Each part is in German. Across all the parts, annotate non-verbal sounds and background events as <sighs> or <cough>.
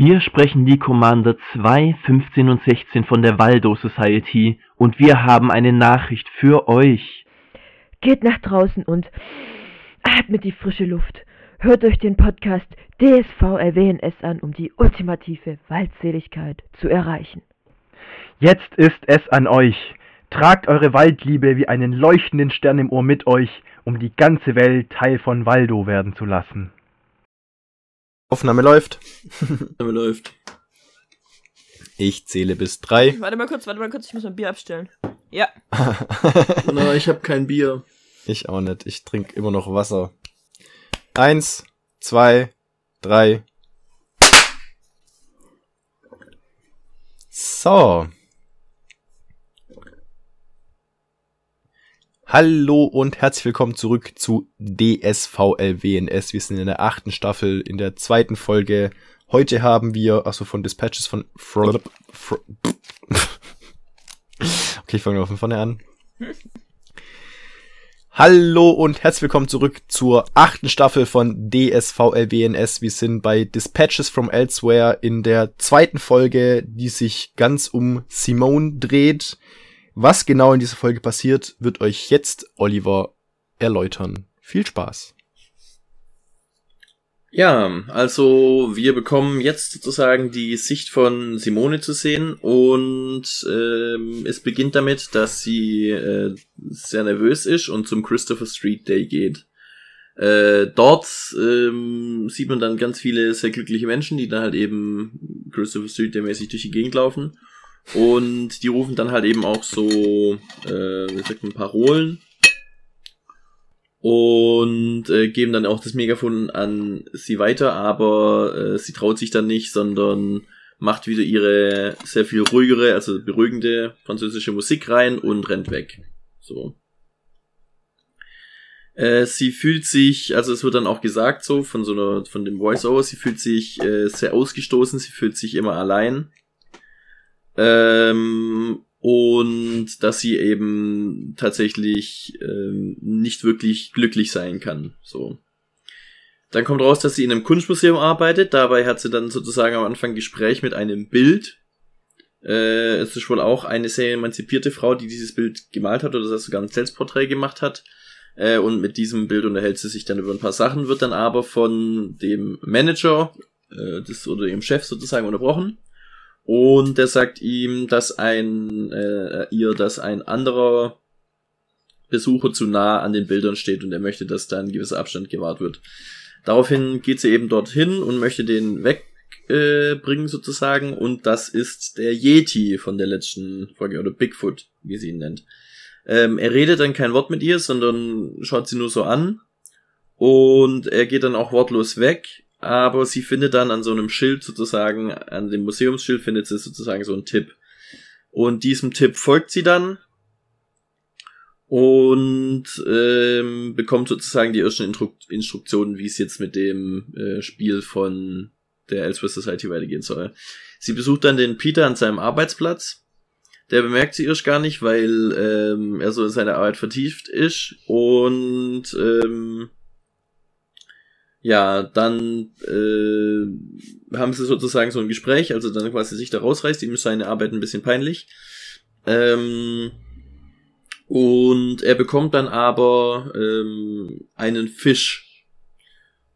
Hier sprechen die Commander 2, 15 und 16 von der Waldo Society und wir haben eine Nachricht für euch. Geht nach draußen und atmet die frische Luft. Hört euch den Podcast DSV LWNS an, um die ultimative Waldseligkeit zu erreichen. Jetzt ist es an euch. Tragt eure Waldliebe wie einen leuchtenden Stern im Ohr mit euch, um die ganze Welt Teil von Waldo werden zu lassen. Aufnahme läuft. Aufnahme läuft. Ich zähle bis drei. Warte mal kurz, warte mal kurz, ich muss mein Bier abstellen. Ja. <laughs> Na, ich habe kein Bier. Ich auch nicht. Ich trinke immer noch Wasser. Eins, zwei, drei. So. Hallo und herzlich willkommen zurück zu DSVLWNS. Wir sind in der achten Staffel, in der zweiten Folge. Heute haben wir, also von Dispatches von Fro Fro Okay, ich fange mal von vorne an. Hallo und herzlich willkommen zurück zur achten Staffel von DSVLWNS. Wir sind bei Dispatches from Elsewhere in der zweiten Folge, die sich ganz um Simone dreht. Was genau in dieser Folge passiert, wird euch jetzt Oliver erläutern. Viel Spaß. Ja, also wir bekommen jetzt sozusagen die Sicht von Simone zu sehen und ähm, es beginnt damit, dass sie äh, sehr nervös ist und zum Christopher Street Day geht. Äh, dort ähm, sieht man dann ganz viele sehr glückliche Menschen, die dann halt eben Christopher Street Day mäßig durch die Gegend laufen und die rufen dann halt eben auch so, äh, wie sagt man, Parolen. Und äh, geben dann auch das Megafon an sie weiter, aber äh, sie traut sich dann nicht, sondern macht wieder ihre sehr viel ruhigere, also beruhigende französische Musik rein und rennt weg. So. Äh, sie fühlt sich, also es wird dann auch gesagt so von so einer, von dem Voice-Over, sie fühlt sich äh, sehr ausgestoßen, sie fühlt sich immer allein ähm, und dass sie eben tatsächlich ähm, nicht wirklich glücklich sein kann. So. Dann kommt raus, dass sie in einem Kunstmuseum arbeitet. Dabei hat sie dann sozusagen am Anfang Gespräch mit einem Bild. Äh, es ist wohl auch eine sehr emanzipierte Frau, die dieses Bild gemalt hat oder das sogar ein Selbstporträt gemacht hat. Äh, und mit diesem Bild unterhält sie sich dann über ein paar Sachen, wird dann aber von dem Manager äh, des, oder ihrem Chef sozusagen unterbrochen. Und der sagt ihm, dass ein, äh, ihr, dass ein anderer Besucher zu nah an den Bildern steht und er möchte, dass da ein gewisser Abstand gewahrt wird. Daraufhin geht sie eben dorthin und möchte den wegbringen äh, sozusagen und das ist der Yeti von der letzten Folge oder Bigfoot, wie sie ihn nennt. Ähm, er redet dann kein Wort mit ihr, sondern schaut sie nur so an und er geht dann auch wortlos weg aber sie findet dann an so einem Schild sozusagen, an dem Museumsschild findet sie sozusagen so einen Tipp. Und diesem Tipp folgt sie dann und ähm, bekommt sozusagen die ersten Instru Instruktionen, wie es jetzt mit dem äh, Spiel von der Elsewhere Society weitergehen soll. Sie besucht dann den Peter an seinem Arbeitsplatz. Der bemerkt sie erst gar nicht, weil ähm, er so in seine Arbeit vertieft ist und ähm, ja, dann äh, haben sie sozusagen so ein Gespräch, also dann quasi sich da rausreißt, ihm ist seine Arbeit ein bisschen peinlich. Ähm, und er bekommt dann aber ähm, einen Fisch.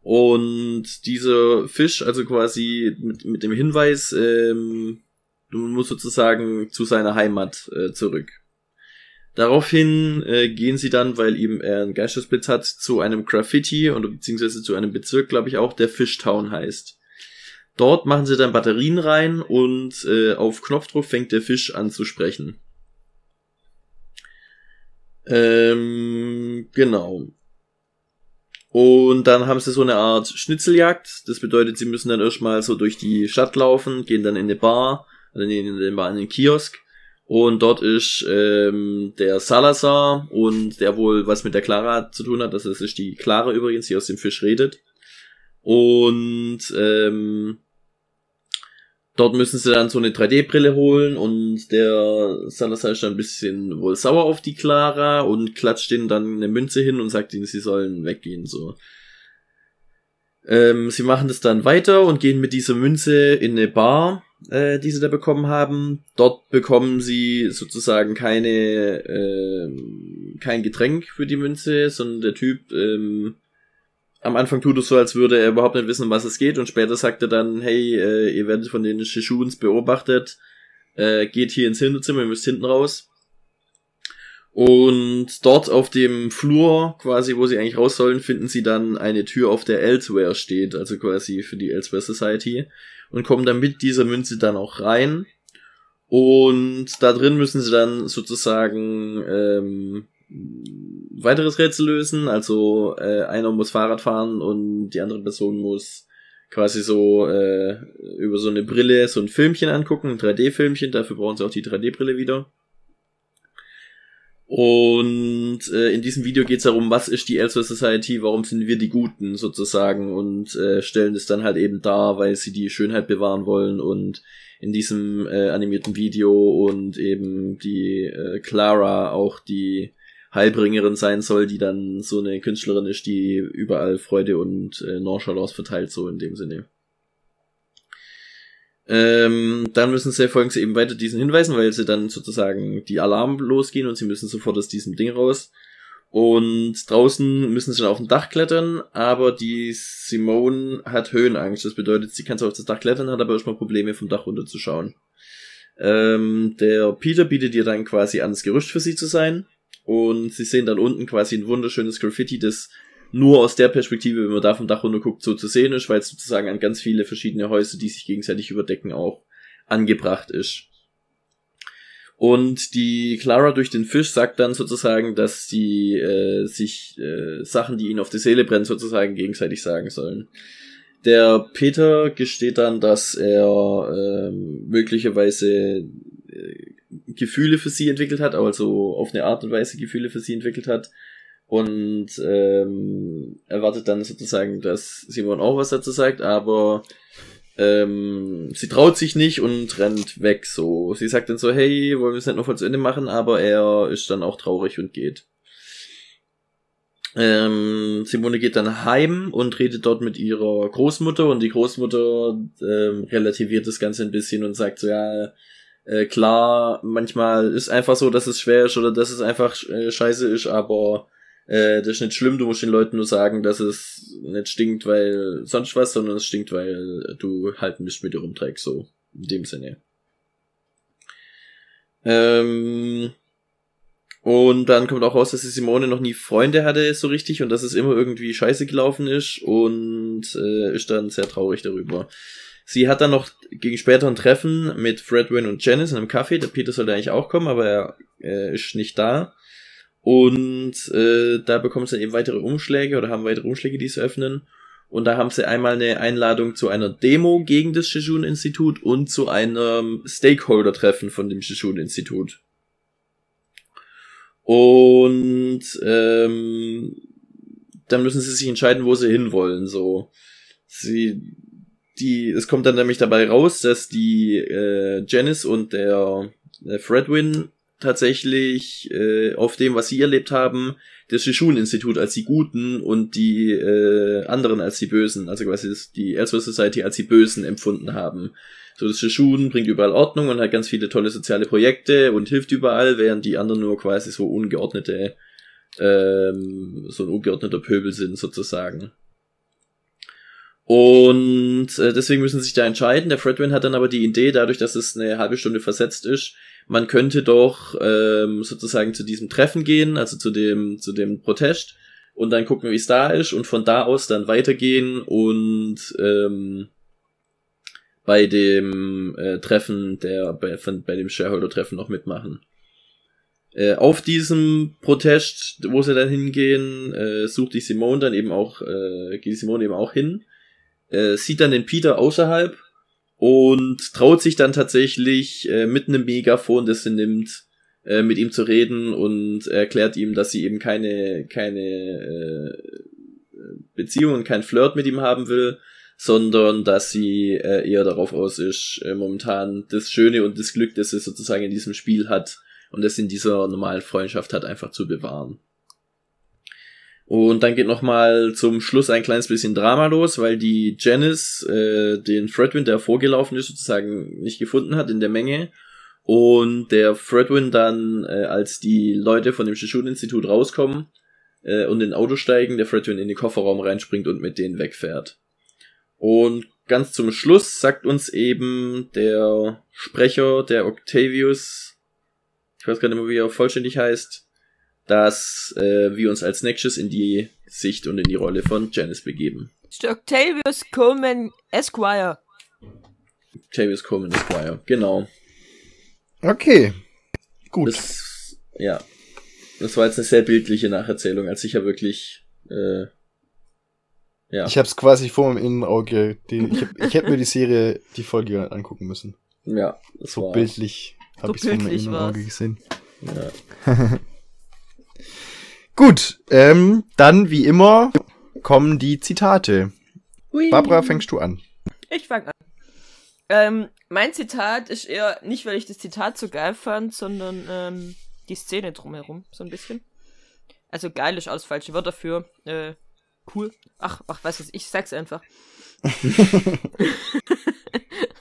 Und dieser Fisch, also quasi mit, mit dem Hinweis, ähm, du musst sozusagen zu seiner Heimat äh, zurück. Daraufhin äh, gehen sie dann, weil ihm er einen Geistesblitz hat, zu einem Graffiti oder beziehungsweise zu einem Bezirk, glaube ich auch, der Fishtown heißt. Dort machen sie dann Batterien rein und äh, auf Knopfdruck fängt der Fisch an zu sprechen. Ähm, genau. Und dann haben sie so eine Art Schnitzeljagd. Das bedeutet, sie müssen dann erstmal so durch die Stadt laufen, gehen dann in eine Bar, oder in den Bar in den Kiosk und dort ist ähm, der Salazar und der wohl was mit der Clara zu tun hat. Das ist die Clara übrigens, die aus dem Fisch redet. Und ähm, dort müssen sie dann so eine 3D-Brille holen und der Salazar ist dann ein bisschen wohl sauer auf die Clara und klatscht ihnen dann eine Münze hin und sagt ihnen, sie sollen weggehen. So. Ähm, sie machen das dann weiter und gehen mit dieser Münze in eine Bar, äh, die sie da bekommen haben. Dort bekommen sie sozusagen keine, äh, kein Getränk für die Münze, sondern der Typ ähm, am Anfang tut es so, als würde er überhaupt nicht wissen, um was es geht und später sagt er dann, hey, äh, ihr werdet von den Shishuns beobachtet, äh, geht hier ins Hinterzimmer, ihr müsst hinten raus. Und dort auf dem Flur, quasi, wo sie eigentlich raus sollen, finden sie dann eine Tür, auf der Elsewhere steht, also quasi für die Elsewhere Society, und kommen dann mit dieser Münze dann auch rein. Und da drin müssen sie dann sozusagen ähm, weiteres Rätsel lösen. Also äh, einer muss Fahrrad fahren und die andere Person muss quasi so äh, über so eine Brille so ein Filmchen angucken, ein 3D-Filmchen. Dafür brauchen sie auch die 3D-Brille wieder. Und äh, in diesem Video geht es darum, was ist die Elsewhere Society, warum sind wir die Guten sozusagen und äh, stellen es dann halt eben dar, weil sie die Schönheit bewahren wollen und in diesem äh, animierten Video und eben die äh, Clara auch die Heilbringerin sein soll, die dann so eine Künstlerin ist, die überall Freude und äh, Nonchalance verteilt, so in dem Sinne. Ähm, dann müssen sie, folgen sie eben weiter diesen Hinweisen, weil sie dann sozusagen die Alarm losgehen und sie müssen sofort aus diesem Ding raus. Und draußen müssen sie dann auf ein Dach klettern, aber die Simone hat Höhenangst. Das bedeutet, sie kann zwar auf das Dach klettern, hat aber erstmal Probleme vom Dach runterzuschauen. Ähm, der Peter bietet ihr dann quasi an, das Gerücht für sie zu sein. Und sie sehen dann unten quasi ein wunderschönes Graffiti, das nur aus der Perspektive, wenn man da vom Dach runter guckt, so zu sehen ist, weil es sozusagen an ganz viele verschiedene Häuser, die sich gegenseitig überdecken, auch angebracht ist. Und die Clara durch den Fisch sagt dann sozusagen, dass sie äh, sich äh, Sachen, die ihnen auf die Seele brennen, sozusagen gegenseitig sagen sollen. Der Peter gesteht dann, dass er äh, möglicherweise äh, Gefühle für sie entwickelt hat, also auf eine Art und Weise Gefühle für sie entwickelt hat, und ähm, erwartet dann sozusagen, dass Simon auch was dazu sagt, aber ähm, sie traut sich nicht und rennt weg. So, sie sagt dann so, hey, wollen wir es nicht noch voll zu Ende machen, aber er ist dann auch traurig und geht. Ähm, Simone geht dann heim und redet dort mit ihrer Großmutter und die Großmutter ähm, relativiert das Ganze ein bisschen und sagt so, ja, äh, klar, manchmal ist einfach so, dass es schwer ist oder dass es einfach äh, scheiße ist, aber äh, das ist nicht schlimm, du musst den Leuten nur sagen, dass es nicht stinkt, weil sonst was, sondern es stinkt, weil du halt Mist mit dir rumträgst, so in dem Sinne. Ähm, und dann kommt auch raus, dass die Simone noch nie Freunde hatte, so richtig, und dass es immer irgendwie scheiße gelaufen ist und äh, ist dann sehr traurig darüber. Sie hat dann noch gegen später ein Treffen mit Fredwin und Janice in einem Café. Der Peter sollte eigentlich auch kommen, aber er äh, ist nicht da. Und äh, da bekommen sie eben weitere Umschläge oder haben weitere Umschläge, die sie öffnen. Und da haben sie einmal eine Einladung zu einer Demo gegen das Shishun-Institut und zu einem Stakeholder-Treffen von dem Shishun-Institut. Und ähm, dann müssen sie sich entscheiden, wo sie hinwollen. So, sie, die, es kommt dann nämlich dabei raus, dass die äh, Janice und der, der Fredwin tatsächlich äh, auf dem, was sie erlebt haben, das Shishun-Institut als die Guten und die äh, anderen als die Bösen, also quasi die Elsewhere Society als die Bösen empfunden haben. So, das Shishun bringt überall Ordnung und hat ganz viele tolle soziale Projekte und hilft überall, während die anderen nur quasi so ungeordnete, ähm, so ein ungeordneter Pöbel sind sozusagen. Und äh, deswegen müssen sie sich da entscheiden. Der Fredwin hat dann aber die Idee, dadurch, dass es eine halbe Stunde versetzt ist, man könnte doch ähm, sozusagen zu diesem Treffen gehen, also zu dem, zu dem Protest und dann gucken, wie es da ist und von da aus dann weitergehen und ähm, bei dem äh, Treffen der bei, von, bei dem Shareholder-Treffen noch mitmachen. Äh, auf diesem Protest, wo sie dann hingehen, äh, sucht die Simone dann eben auch, äh, geht die Simone eben auch hin, äh, sieht dann den Peter außerhalb und traut sich dann tatsächlich äh, mit einem Megafon, das sie nimmt, äh, mit ihm zu reden und erklärt ihm, dass sie eben keine keine äh, Beziehung und kein Flirt mit ihm haben will, sondern dass sie äh, eher darauf aus ist, äh, momentan das Schöne und das Glück, das sie sozusagen in diesem Spiel hat und das in dieser normalen Freundschaft hat, einfach zu bewahren. Und dann geht noch mal zum Schluss ein kleines bisschen Drama los, weil die Janice äh, den Fredwin, der vorgelaufen ist, sozusagen nicht gefunden hat in der Menge. Und der Fredwin dann, äh, als die Leute von dem Shishun-Institut rauskommen äh, und in Auto steigen, der Fredwin in den Kofferraum reinspringt und mit denen wegfährt. Und ganz zum Schluss sagt uns eben der Sprecher, der Octavius, ich weiß gar nicht mehr, wie er vollständig heißt, dass äh, wir uns als Nexus in die Sicht und in die Rolle von Janice begeben. Octavius Coleman Esquire. Octavius Coleman Esquire, genau. Okay. Gut. Das, ja. Das war jetzt eine sehr bildliche Nacherzählung, als ich ja wirklich, äh, ja. Ich hab's quasi vor meinem Innenauge. Die, ich, hab, ich hätte mir die Serie, die Folge angucken müssen. ja, das So war, bildlich habe So ich's vor meinem Innenauge war's. gesehen. Ja. <laughs> Gut, ähm, dann wie immer kommen die Zitate. Barbara, fängst du an. Ich fange an. Ähm, mein Zitat ist eher nicht, weil ich das Zitat so geil fand, sondern ähm, die Szene drumherum, so ein bisschen. Also geil ist alles falsche Wörter für äh, cool. Ach, ach, was ich, ich sag's einfach. <laughs>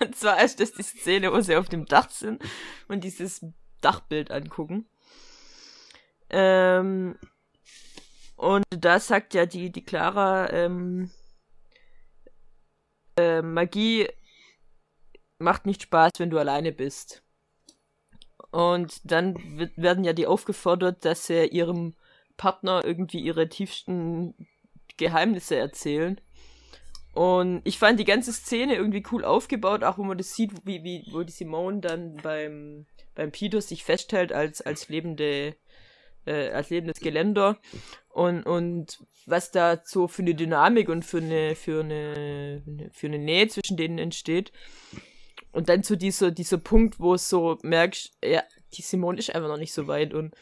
und zwar ist das die Szene, wo sie auf dem Dach sind und dieses Dachbild angucken. Ähm, und da sagt ja die, die Clara, ähm, äh, Magie macht nicht Spaß, wenn du alleine bist. Und dann werden ja die aufgefordert, dass sie ihrem Partner irgendwie ihre tiefsten Geheimnisse erzählen. Und ich fand die ganze Szene irgendwie cool aufgebaut, auch wo man das sieht, wie, wie, wo die Simone dann beim, beim Peter sich festhält als, als lebende, äh, als lebendes Geländer. Und, und was da so für eine Dynamik und für eine, für eine, für eine Nähe zwischen denen entsteht. Und dann so dieser, dieser Punkt, wo es so merkst, ja, die Simone ist einfach noch nicht so weit und,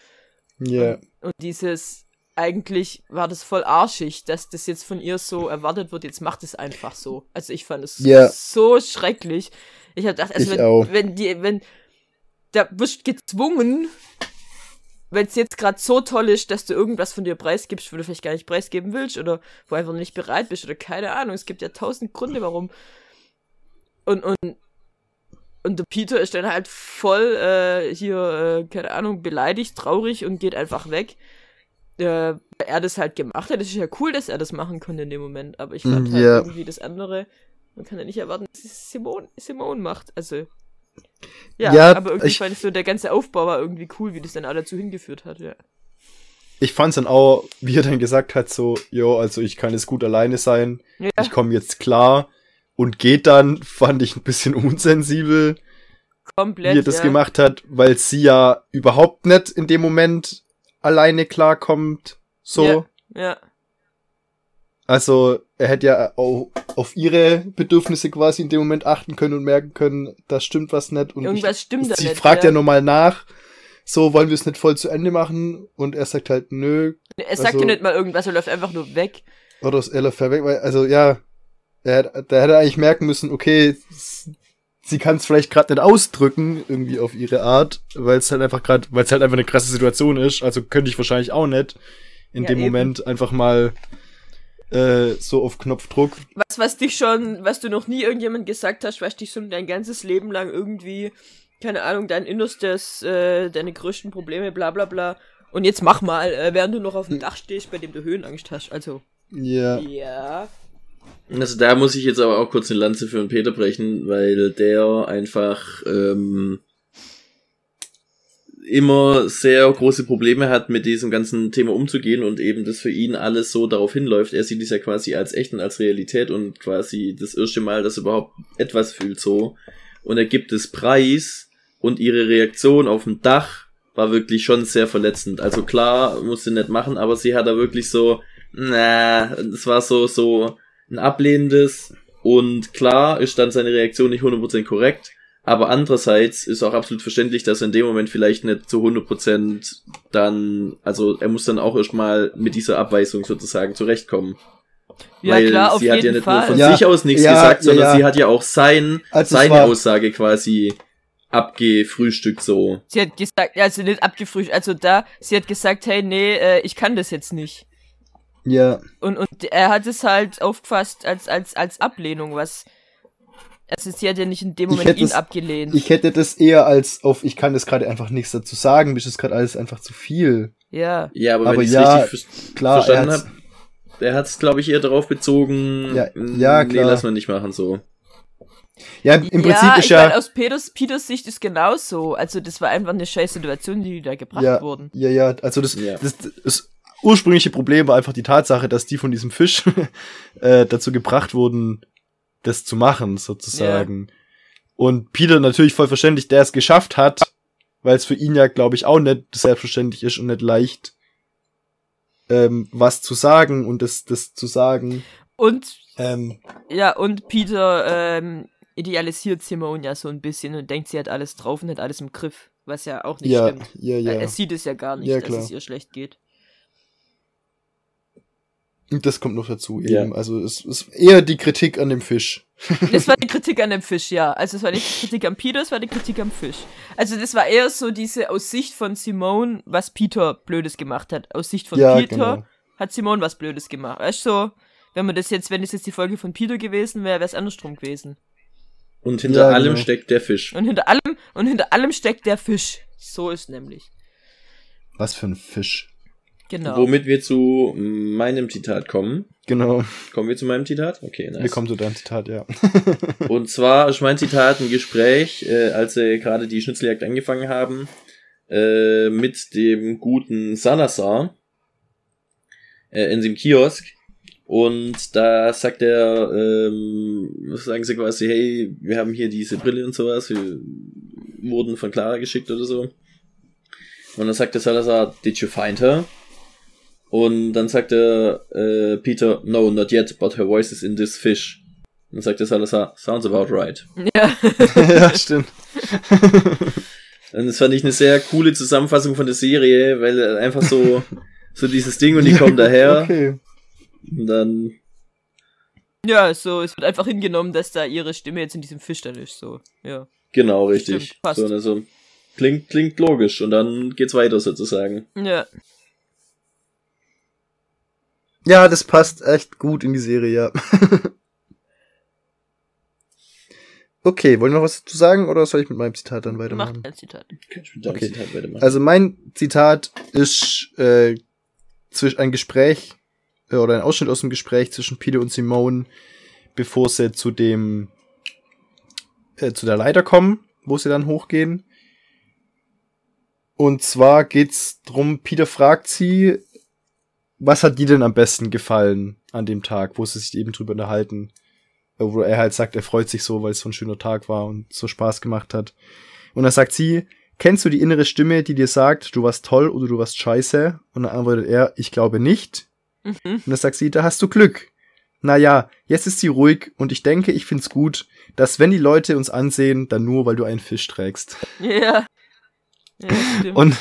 Ja. und dieses, eigentlich war das voll arschig, dass das jetzt von ihr so erwartet wird, jetzt macht es einfach so. Also ich fand es Ja. so schrecklich. Ich hab gedacht, also wenn, wenn die, wenn, da wirst gezwungen, wenn es jetzt gerade so toll ist, dass du irgendwas von dir preisgibst, wo du vielleicht gar nicht preisgeben willst oder wo einfach nicht bereit bist oder keine Ahnung. Es gibt ja tausend Gründe, warum. Und, und, und der Peter ist dann halt voll äh, hier, äh, keine Ahnung, beleidigt, traurig und geht einfach weg. Äh, weil er das halt gemacht hat. Es ist ja cool, dass er das machen konnte in dem Moment, aber ich fand Mm, halt ja. irgendwie das andere, man kann ja nicht erwarten, dass es Simone, Simone macht. Also. Ja, Ja, aber irgendwie ich- fand ich so, der ganze Aufbau war irgendwie cool, wie das dann alle dazu hingeführt hat, ja. Ich fand's dann auch, wie er dann gesagt hat, so, jo, also ich kann jetzt gut alleine sein, Ja, ich komme jetzt klar und geht dann, <laughs> fand ich ein bisschen unsensibel, komplett. wie er das ja. gemacht hat, weil sie ja überhaupt nicht in dem Moment alleine klarkommt, so. Ja. Ja, Also, er hätte ja auch auf ihre Bedürfnisse quasi in dem Moment achten können und merken können, da stimmt was nicht. Und irgendwas stimmt ich, da sie nicht. fragt ja ja nochmal nach, so, wollen wir es nicht voll zu Ende machen? Und er sagt halt, nö, Er sagt also- ja nicht mal irgendwas, er läuft einfach nur weg. oder er läuft weg, weil, also, ja, er, hätte- der hätte eigentlich merken müssen, okay, sie kann es vielleicht gerade nicht ausdrücken, irgendwie auf ihre Art, weil es halt einfach gerade, weil es halt einfach eine krasse Situation ist, also könnte ich wahrscheinlich auch nicht in Ja, dem eben. Moment einfach mal äh, so auf Knopfdruck Was, was dich schon, was du noch nie irgendjemand gesagt hast, was dich schon dein ganzes Leben lang irgendwie, keine Ahnung, dein Innerstes, äh, deine größten Probleme, bla bla bla. Und jetzt mach mal, äh, während du noch auf dem Dach stehst, bei dem du Höhenangst hast. Also, Ja. ja. Also da muss ich jetzt aber auch kurz eine Lanze für den Peter brechen, weil der einfach ähm, immer sehr große Probleme hat, mit diesem ganzen Thema umzugehen und eben das für ihn alles so darauf hinläuft. Er sieht es ja quasi als echt und als Realität und quasi das erste Mal, dass er überhaupt etwas fühlt so. Und er gibt es preis und ihre Reaktion auf dem Dach war wirklich schon sehr verletzend. Also klar, musste nicht machen, aber sie hat da wirklich so, na, es war so, so ein ablehnendes und klar ist dann seine Reaktion nicht 100% korrekt, aber andererseits ist auch absolut verständlich, dass er in dem Moment vielleicht nicht zu 100% dann, also er muss dann auch erstmal mit dieser Abweisung sozusagen zurechtkommen. Ja, Weil klar, auf sie hat ja jeden nicht Fall. nur von Ja, sich aus nichts ja, gesagt, sondern ja. sie hat ja auch sein, Also seine war- Aussage quasi abgefrühstückt so. Sie hat gesagt, also nicht abgefrühstückt, also da, sie hat gesagt, hey, nee, äh, ich kann das jetzt nicht. Ja. Und, und er hat es halt aufgefasst als, als, als Ablehnung, was. Also sie hat ja nicht in dem Moment ihn es- abgelehnt. Ich hätte das eher als auf, ich kann das gerade einfach nichts dazu sagen, mir ist das gerade alles einfach zu viel. ja. Ja, aber, Aber wenn ich ja, Klar, er verstanden habe, er hat es, glaube ich, eher darauf bezogen, Ja, mm, ja, nee, klar. lass mal nicht machen so. Ja, im Prinzip ja, ist ich mein, ja, aus Peters, Peters Sicht ist genauso. Also das war einfach eine scheiß Situation, die da gebracht ja, wurden. ja, ja, also das, Ja. das, das ursprüngliche Problem war einfach die Tatsache, dass die von diesem Fisch <laughs> äh, dazu gebracht wurden, das zu machen, sozusagen. Und Peter natürlich voll verständlich, der es geschafft hat, weil es für ihn ja, glaube ich, auch nicht selbstverständlich ist und nicht leicht, ähm, was zu sagen und das, das zu sagen. Und Ähm, ja, und Peter ähm, idealisiert Simone ja so ein bisschen und denkt, sie hat alles drauf und hat alles im Griff. Was ja auch nicht ja, stimmt. ja, ja. Er sieht es ja gar nicht, Ja, dass es ihr schlecht geht. Und das kommt noch dazu Ja. eben. Also es ist eher die Kritik an dem Fisch. <laughs> Das war die Kritik an dem Fisch, ja. Also es war nicht die Kritik an Peter, es war die Kritik am Fisch. Also das war eher so diese aus Sicht von Simone, was Peter Blödes gemacht hat. Aus Sicht von Ja, Peter genau. hat Simone was Blödes gemacht. Weißt du, so, wenn man das jetzt, wenn es jetzt die Folge von Peter gewesen wäre, wäre es andersrum gewesen. Und hinter Ja, allem genau. steckt der Fisch. Und hinter allem, und hinter allem steckt der Fisch. So ist nämlich. Was für ein Fisch. Genau. Womit wir zu meinem Zitat kommen. Genau. Kommen wir zu meinem Zitat? Okay, nice. Wir kommen zu deinem Zitat, ja. <laughs> Und zwar ist mein Zitat ein Gespräch, äh, als sie gerade die Schnitzeljagd angefangen haben, äh, mit dem guten Salazar äh, in dem Kiosk. Und da sagt er, ähm, sagen sie quasi, hey, wir haben hier diese Brille und sowas, wir wurden von Clara geschickt oder so. Und dann sagt der Salazar, did you find her? Und dann sagt der äh, Peter, no, not yet, but her voice is in this fish. Und dann sagt der Salazar, sounds about right. Ja. <laughs> ja, stimmt. <laughs> Und das fand ich eine sehr coole Zusammenfassung von der Serie, weil einfach so, <laughs> so dieses Ding und die kommen daher Okay. und dann, ja, so, es wird einfach hingenommen, dass da ihre Stimme jetzt in diesem Fisch dann ist, so. Ja. genau, richtig. Stimmt, passt. so, also, klingt, klingt logisch und dann geht's weiter sozusagen. Ja. Ja, das passt echt gut in die Serie, ja. <laughs> okay, wollen wir noch was dazu sagen oder soll ich mit meinem Zitat dann weitermachen? ein Zitat. Kann ich mit deinem Okay. Zitat weitermachen? Also mein Zitat ist äh, ein Gespräch äh, oder ein Ausschnitt aus dem Gespräch zwischen Peter und Simone, bevor sie zu dem äh, zu der Leiter kommen, wo sie dann hochgehen. Und zwar geht's drum, Peter fragt sie, was hat dir denn am besten gefallen an dem Tag, wo sie sich eben drüber unterhalten. Äh, Wo er halt sagt, er freut sich so, weil es so ein schöner Tag war und so Spaß gemacht hat. Und dann sagt sie, kennst du die innere Stimme, die dir sagt, du warst toll oder du warst scheiße? Und dann antwortet er, ich glaube nicht. Mhm. Und dann sagt sie, da hast du Glück. Naja, jetzt ist sie ruhig und ich denke, ich find's gut, dass wenn die Leute uns ansehen, dann nur, weil du einen Fisch trägst. Ja. Ja. Und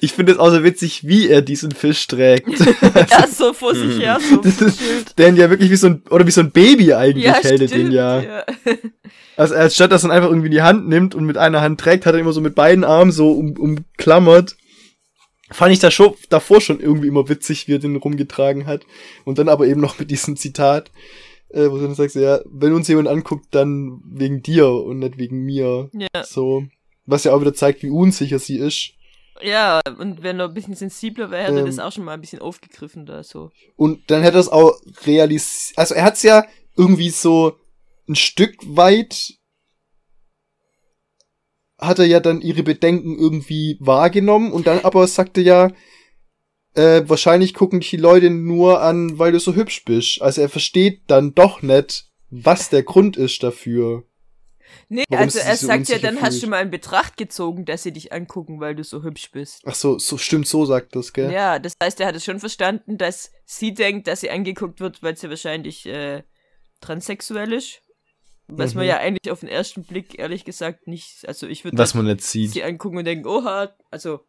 ich finde es auch so witzig, wie er diesen Fisch trägt. <laughs> ja, so vor sich her, so Das ist- ihn ja wirklich wie so ein, oder wie so ein Baby eigentlich Ja, hält er den ja. ja. <laughs> Also als statt dass er einfach irgendwie die Hand nimmt und mit einer Hand trägt, hat er immer so mit beiden Armen so um, umklammert. Fand ich da schon, davor schon irgendwie immer witzig, wie er den rumgetragen hat. Und dann aber eben noch mit diesem Zitat, äh, wo du dann sagst, ja, wenn uns jemand anguckt, dann wegen dir und nicht wegen mir. Ja. So. Was ja auch wieder zeigt, wie unsicher sie ist. Ja, und wenn er ein bisschen sensibler wäre, hätte er Ähm. das auch schon mal ein bisschen aufgegriffen da so. Und dann hätte er es auch realisiert. Also er hat es ja irgendwie so ein Stück weit hat er ja dann ihre Bedenken irgendwie wahrgenommen und dann aber sagte ja, äh, wahrscheinlich gucken die Leute nur an, weil du so hübsch bist. Also er versteht dann doch nicht, was der Grund ist dafür. Nee, Warum also er so sagt ja, dann hast du mal in Betracht gezogen, dass sie dich angucken, weil du so hübsch bist. Ach so, so stimmt, so sagt das, gell? Ja, das heißt, er hat es schon verstanden, dass sie denkt, dass sie angeguckt wird, weil sie wahrscheinlich äh, transsexuell ist. Was man Mhm. ja eigentlich auf den ersten Blick ehrlich gesagt nicht, also ich würde Was man nicht sieht. sie angucken und denken, oha, also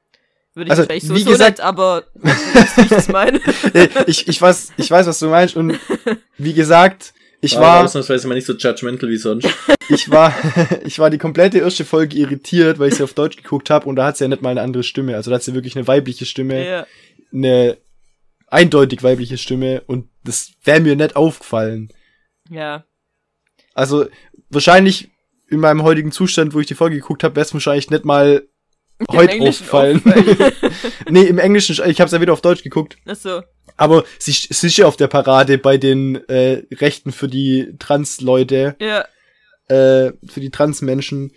würde ich Also, wahrscheinlich wie sowieso gesagt- nicht, aber <laughs> ich, ich weiß, ich weiß, was du meinst und <laughs> wie gesagt, ich Aber war, ausnahmsweise mal nicht so judgmental wie sonst. <laughs> ich war, <laughs> ich war die komplette erste Folge irritiert, weil ich sie auf Deutsch geguckt habe und da hat sie ja nicht mal eine andere Stimme. Also da hat sie wirklich eine weibliche Stimme, ja. eine eindeutig weibliche Stimme und das wäre mir nicht aufgefallen. Ja. Also wahrscheinlich in meinem heutigen Zustand, wo ich die Folge geguckt habe, wäre es wahrscheinlich nicht mal heute aufgefallen. <laughs> nee, im Englischen, ich habe es ja wieder auf Deutsch geguckt. Achso. Aber sie, sie ist ja auf der Parade bei den äh, Rechten für die Trans-Leute, Ja. äh, für die Trans-Menschen.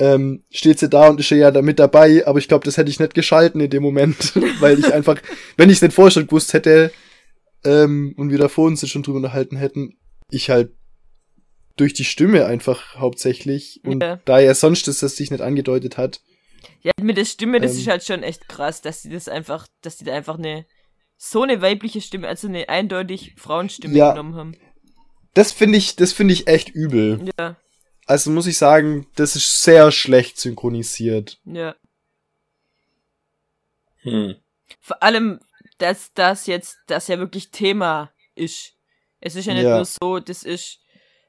Ähm, steht sie da und ist ja da mit dabei, aber ich glaube, das hätte ich nicht geschalten in dem Moment, <laughs> weil ich einfach, wenn ich es nicht vorher schon gewusst hätte ähm, und wir da vor uns schon drüber unterhalten hätten, ich halt durch die Stimme einfach hauptsächlich und Ja. da ja sonst das, das sich nicht angedeutet hat. Ja, mit der Stimme, das Ähm. ist halt schon echt krass, dass die das einfach, dass die da einfach eine, so eine weibliche Stimme, also eine eindeutig Frauenstimme Ja. genommen haben. Das finde ich, das finde ich echt übel. Ja, Also muss ich sagen, das ist sehr schlecht synchronisiert. ja. Hm. Vor allem, dass das jetzt, das ja wirklich Thema ist. Es ist ja nicht Ja. nur so, das ist,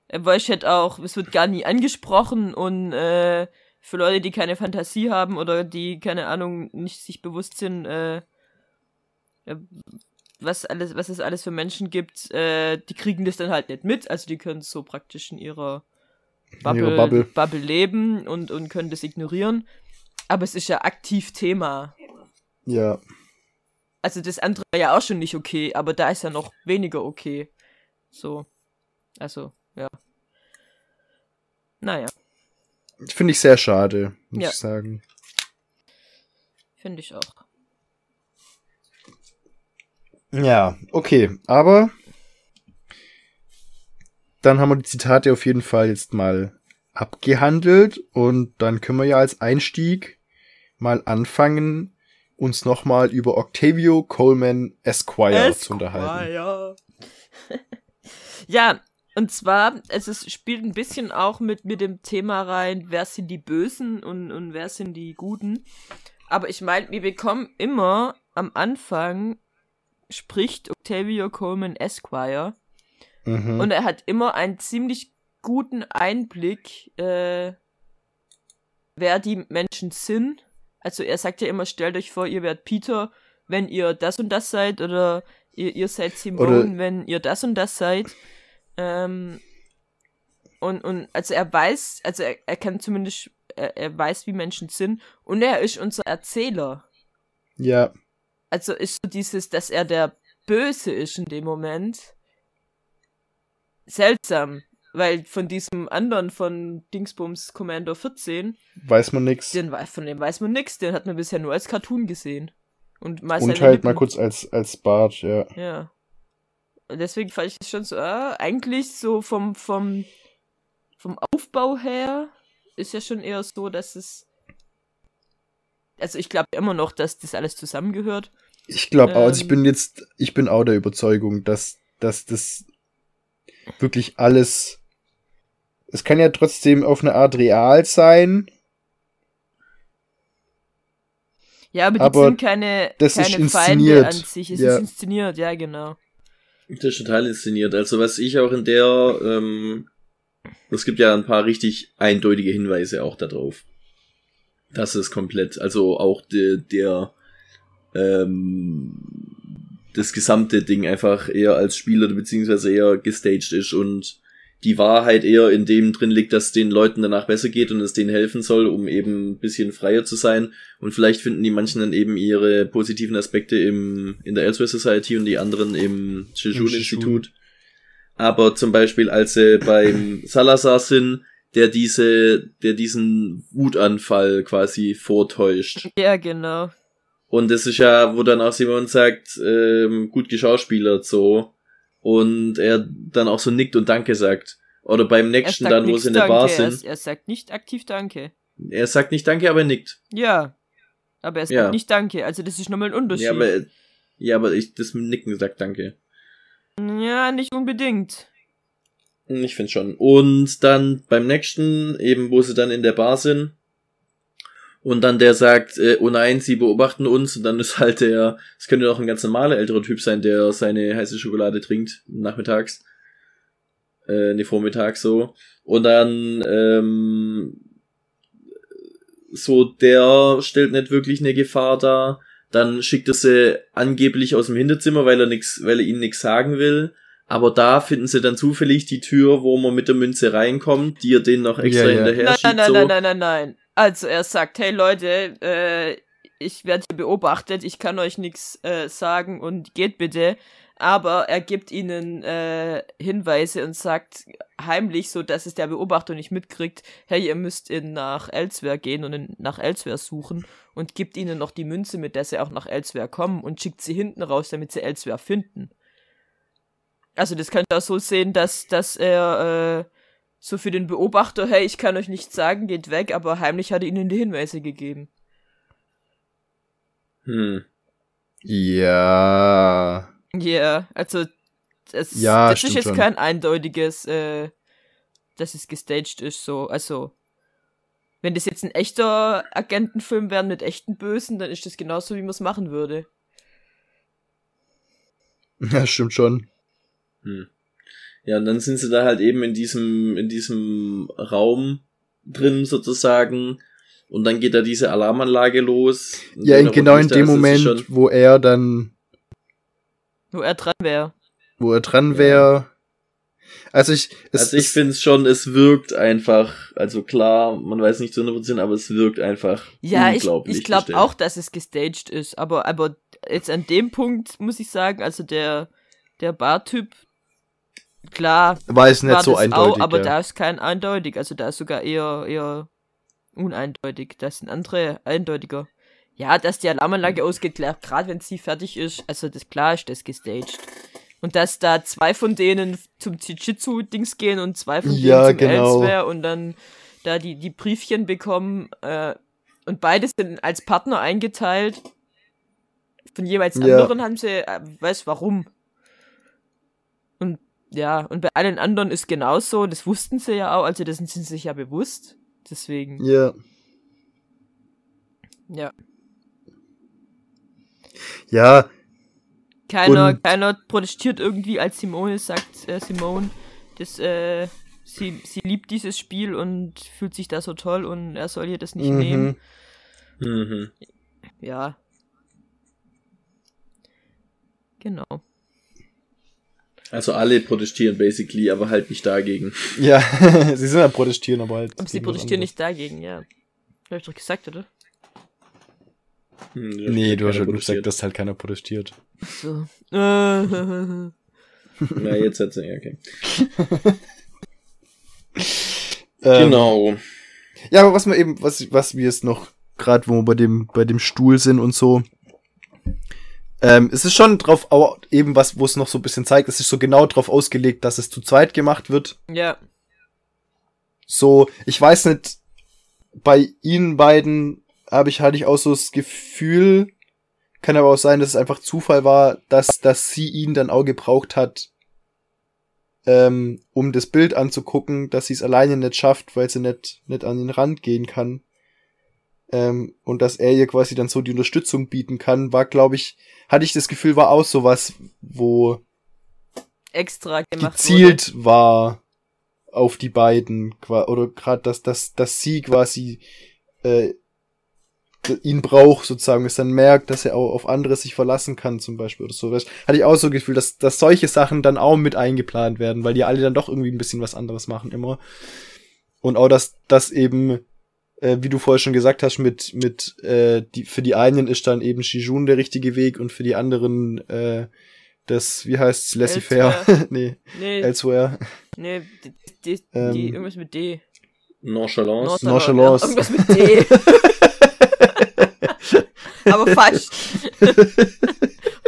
äh, weil ich halt auch, es wird gar nie angesprochen und äh, für Leute, die keine Fantasie haben oder die, keine Ahnung, nicht sich bewusst sind, äh, was alles, was es alles für Menschen gibt, äh, die kriegen das dann halt nicht mit, also die können so praktisch in ihrer Bubble, ihrer Bubble. Bubble leben und, und können das ignorieren. Aber es ist ja aktiv Thema. Ja. Also das andere war ja auch schon nicht okay, aber da ist ja noch weniger okay. So. Also, ja. Naja, Finde ich sehr schade, muss Ja. ich sagen. finde ich auch. Ja, okay, aber dann haben wir die Zitate auf jeden Fall jetzt mal abgehandelt und dann können wir ja als Einstieg mal anfangen, uns nochmal über Octavio Coleman Esquire zu unterhalten. Ja. <laughs> ja, und zwar, es ist, spielt ein bisschen auch mit, mit dem Thema rein, wer sind die Bösen und, und wer sind die Guten. Aber ich meine, wir bekommen immer am Anfang, spricht Octavio Coleman Esquire. Mhm. Und er hat immer einen ziemlich guten Einblick, äh, wer die Menschen sind. Also er sagt ja immer, stellt euch vor, ihr werdet Peter, wenn ihr das und das seid, oder ihr, ihr seid Simone, wenn ihr das und das seid. Ähm, und, und also er weiß, also er, er kann zumindest, er, er weiß, wie Menschen sind. Und er ist unser Erzähler. ja, Also ist so dieses, dass er der Böse ist in dem Moment. Seltsam. Weil von diesem anderen von Dingsbums Commander 14, weiß man wei- von dem weiß man nix, den hat man bisher nur als Cartoon gesehen. Und mal Und halt mal Lippen. kurz als, als Bart, ja. Ja. Und deswegen fand ich es schon so, ah, eigentlich so vom, vom, vom Aufbau her ist ja schon eher so, dass es. Also ich glaube immer noch, dass das alles zusammengehört. Ich glaube auch, also ich Ähm. bin jetzt, ich bin auch der Überzeugung, dass, dass das wirklich alles, es kann ja trotzdem auf eine Art real sein, Ja, aber die Aber sind keine, das ist keine Feinde inszeniert. an sich. Es Ja. ist inszeniert, ja, genau. Das ist total inszeniert. Also was ich auch in der, ähm, es gibt ja ein paar richtig eindeutige Hinweise auch darauf. Das ist komplett, also auch de, der, ähm, das gesamte Ding einfach eher als Spieler beziehungsweise eher gestaged ist und die Wahrheit eher in dem drin liegt, dass den Leuten danach besser geht und es denen helfen soll, um eben ein bisschen freier zu sein. Und vielleicht finden die manchen dann eben ihre positiven Aspekte im, in der Elsewhere Society und die anderen im Shishun-Institut. Aber zum Beispiel, als sie beim Salazar sind, der diese, der diesen Wutanfall quasi vortäuscht. Ja, genau. Und das ist ja, wo dann auch Simon sagt, ähm, gut geschauspielert so. Und er dann auch so nickt und Danke sagt. Oder beim Er nächsten dann, wo sie in der Danke. Bar Er, sind. er sagt nicht aktiv Danke. Er sagt nicht Danke, aber er nickt. Ja. Aber er sagt Ja. nicht Danke. Also das ist nochmal ein Unterschied. Ja, aber, ja, aber ich, das mit Nicken sagt Danke. Ja, nicht unbedingt. Ich finde schon. Und dann beim nächsten, eben wo sie dann in der Bar sind. Und dann der sagt, äh, oh nein, sie beobachten uns. Und dann ist halt der, es könnte doch ein ganz normaler älterer Typ sein, der seine heiße Schokolade trinkt, nachmittags. Äh, ne, vormittags so. Und dann, ähm, so, der stellt nicht wirklich eine Gefahr dar. Dann schickt er sie angeblich aus dem Hinterzimmer, weil er nix, weil er ihnen nichts sagen will. Aber da finden sie dann zufällig die Tür, wo man mit der Münze reinkommt, die er denen noch extra Ja, ja. hinterher Nein, schiebt. nein, nein, so. nein, nein, nein, nein. Also er sagt, hey Leute, äh, ich werde hier beobachtet, ich kann euch nichts äh, sagen und geht bitte. Aber er gibt ihnen äh, Hinweise und sagt heimlich, so dass es der Beobachter nicht mitkriegt, hey, ihr müsst in nach Elsewhere gehen und in, nach Elsewhere suchen und gibt ihnen noch die Münze, mit der sie auch nach Elsewhere kommen und schickt sie hinten raus, damit sie Elsewhere finden. Also das könnt ihr auch so sehen, dass, dass er äh, so für den Beobachter, hey, ich kann euch nichts sagen, geht weg, aber heimlich hat er ihnen die Hinweise gegeben. Hm. Ja. Ja, also das, Ja, das ist jetzt schon. kein eindeutiges, äh, dass es gestaged ist, so, also wenn das jetzt ein echter Agentenfilm wäre mit echten Bösen, dann ist das genauso, wie man es machen würde. <laughs> Ja, stimmt schon. Hm. Ja, und dann sind sie da halt eben in diesem, in diesem Raum drin sozusagen. Und dann geht da diese Alarmanlage los. Ja, in, genau in dem Moment, schon- wo er dann, Wo er dran wäre. wo er dran wäre. Also ich, es, Also ich finde es schon, es wirkt einfach, also klar, man weiß nicht zu 100%, aber es wirkt einfach Ja, ich, unglaublich. ich glaube gestellt. auch, dass es gestaged ist, aber, aber jetzt an dem Punkt muss ich sagen, also der, der Bartyp, klar, war es nicht so eindeutig. auch, aber ja. da ist kein eindeutig, also da ist sogar eher, eher uneindeutig, das sind andere eindeutiger. Ja, dass die Alarmanlage ausgeht, gerade wenn sie fertig ist, also das klar ist das gestaged. Und dass da zwei von denen zum Jiu-Jitsu-Dings gehen und zwei von Ja, denen zum genau. Elsewhere und dann da die, die Briefchen bekommen äh, und beide sind als Partner eingeteilt. Von jeweils Ja. anderen haben sie, äh, weiß warum. Ja, und bei allen anderen ist genauso, das wussten sie ja auch, also das sind sie sich ja bewusst. Deswegen, ja. ja. Ja, Keiner, Und- keiner protestiert irgendwie, als Simone sagt, äh, Simone, das, äh, sie, sie liebt dieses Spiel und fühlt sich da so toll und er soll ihr das nicht nehmen. mhm. Mhm. Ja. Genau. Also alle protestieren basically, aber halt nicht dagegen. Ja, <laughs> sie sind am Protestieren, aber halt. Aber sie protestieren nicht dagegen, ja. Hab ich doch gesagt, oder? Hm, Nee, du hast schon gesagt, dass halt keiner protestiert. So. <laughs> Na, jetzt hat's ja, okay. <laughs> Ähm, Genau. Ja, aber was wir eben, was, was wir jetzt noch, gerade wo wir bei dem, bei dem Stuhl sind und so, ähm, es ist schon drauf, au- eben was, wo es noch so ein bisschen zeigt, es ist so genau drauf ausgelegt, dass es zu zweit gemacht wird. ja. So, ich weiß nicht, bei ihnen beiden habe ich, hatte ich auch so das Gefühl, kann aber auch sein, dass es einfach Zufall war, dass, dass sie ihn dann auch gebraucht hat, ähm, um das Bild anzugucken, dass sie es alleine nicht schafft, weil sie nicht, nicht an den Rand gehen kann. Ähm, und dass er ihr quasi dann so die Unterstützung bieten kann, war, glaube ich, hatte ich das Gefühl, war auch sowas, wo Extra gemacht gezielt war auf die beiden oder gerade dass dass dass sie quasi äh, ihn braucht sozusagen es dann merkt dass er auch auf andere sich verlassen kann zum Beispiel oder sowas. Hatte ich auch so das Gefühl dass dass solche Sachen dann auch mit eingeplant werden weil die alle dann doch irgendwie ein bisschen was anderes machen immer. Und auch dass das eben äh, wie du vorher schon gesagt hast mit mit äh, die für die einen ist dann eben Shijun der richtige Weg und für die anderen äh, das wie heißt's laissez-faire <laughs> nee. Nee, Elsewhere. nee, die, die, die, Ähm, irgendwas mit D. Nonchalance. Nonchalance. Ja, irgendwas mit D. <laughs> Aber.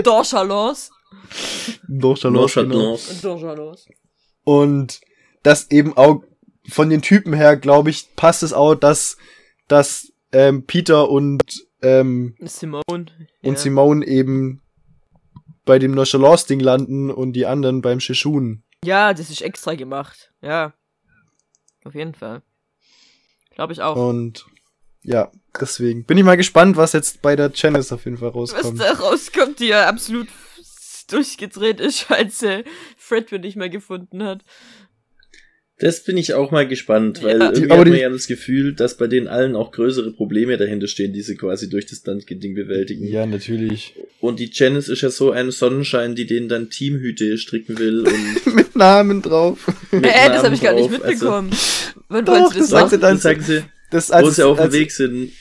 Dorchalance. <laughs> Nonchalance. Genau. Nonchalance. Dorchalance. Und das eben auch von den Typen her, glaube ich, passt es auch, dass, dass ähm, Peter und, ähm, Simone. und ja. Simone eben bei dem Nonchalance-Ding landen und die anderen beim Shishun. Ja, das ist extra gemacht. Ja. Auf jeden Fall. Glaube ich auch. Und ja, deswegen bin ich mal gespannt, was jetzt bei der Janice auf jeden Fall Was rauskommt. da rauskommt, die ja absolut durchgedreht ist, <laughs> als äh, Fred wir nicht mehr gefunden hat. Das bin ich auch mal gespannt, weil Ja. irgendwie Aber hat man ja das Gefühl, dass bei denen allen auch größere Probleme dahinter stehen, die sie quasi durch das Ding bewältigen. Ja, natürlich. Und die Janice ist ja so ein Sonnenschein, die denen dann Teamhüte stricken will und <laughs> Mit Namen drauf. mit Äh, das Namen habe ich gar nicht drauf. mitbekommen. Wann Doch, das das sagt machen? sie dann Also, sagen sie, Das wo als, sie auf dem Weg sind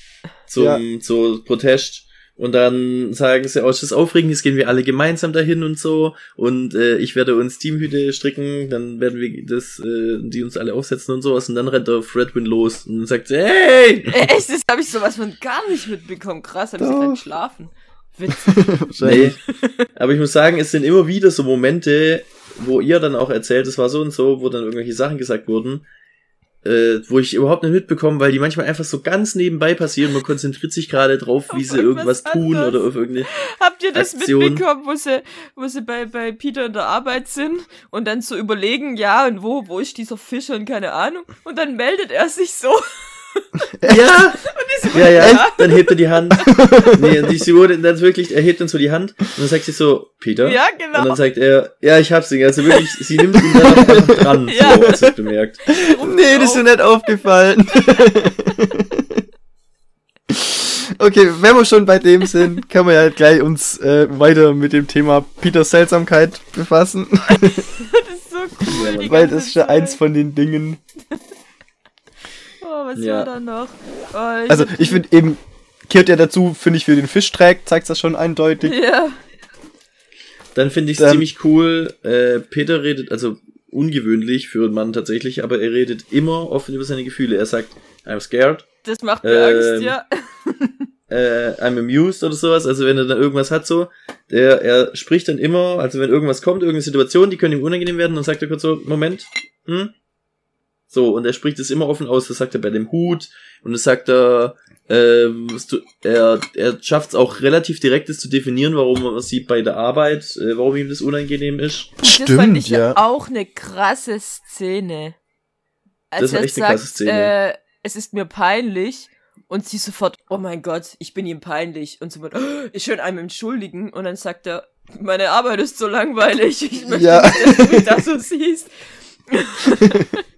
zum so Protest. Und dann sagen sie, oh, ist das aufregend, jetzt gehen wir alle gemeinsam dahin und so. Und äh, ich werde uns Teamhüte stricken, dann werden wir das, äh, die uns alle aufsetzen und sowas. Und dann rennt der Fredwin los und sagt sie, hey! Äh, echt, das habe ich sowas von gar nicht mitbekommen. Krass, habe ich gerade schlafen. Witzig. <laughs> Nee. Aber ich muss sagen, es sind immer wieder so Momente, wo ihr dann auch erzählt, es war so und so, wo dann irgendwelche Sachen gesagt wurden, äh, wo ich überhaupt nicht mitbekomme, weil die manchmal einfach so ganz nebenbei passieren. Man konzentriert sich gerade drauf, wie Auf sie irgendwas tun oder auf irgendeine. Habt ihr das Aktion. mitbekommen, wo sie, wo sie bei, bei Peter in der Arbeit sind und dann so überlegen, ja, und wo, wo ist dieser Fisch und keine Ahnung. Und dann meldet er sich so. Ja! so, ja, ja, dann hebt er die Hand. <laughs> nee, und die sie wurde dann wirklich, er hebt dann so die Hand und dann sagt sie so, Peter. Ja, Und genau. dann sagt er, ja, ich hab's ihn. Also wirklich, sie nimmt ihn dann einfach dran, Ja. so, du es bemerkt. Nee, das ist mir nicht aufgefallen. <laughs> okay, wenn wir schon bei dem sind, können wir ja gleich uns äh, weiter mit dem Thema Peters Seltsamkeit befassen, <laughs> Das ist so cool. weil das ist schon Zeit. eins von den Dingen. Was Ja. war da noch? Oh, Also ich finde eben, kehrt ja dazu, finde ich, für den Fisch trägt, zeigt das schon eindeutig. Ja. Dann finde ich es ziemlich cool. Äh, Peter redet, also ungewöhnlich für einen Mann tatsächlich, aber er redet immer offen über seine Gefühle. Er sagt, I'm scared, Das macht mir Ähm, Angst, ja. <laughs> äh, I'm amused oder sowas. Also wenn er dann irgendwas hat so, der, er spricht dann immer, also wenn irgendwas kommt, irgendeine Situation, die können ihm unangenehm werden, dann sagt er kurz so, Moment, hm? So, und er spricht es immer offen aus, das sagt er bei dem Hut, und das sagt er, ähm, was du- er, er schafft es auch relativ direkt, es zu definieren, warum man sieht bei der Arbeit, äh, warum ihm das unangenehm ist. Und das fand Stimmt, ich ja. auch eine krasse Szene. Als Das war echt eine krasse Szene. Äh, es ist mir peinlich. Und sie sofort, oh mein Gott, ich bin ihm peinlich. Und so, oh, <gasps> ich schön einem entschuldigen. Und dann sagt er, meine Arbeit ist so langweilig. Ich möchte Ja. nicht, dass du mich da so siehst. <laughs> <laughs>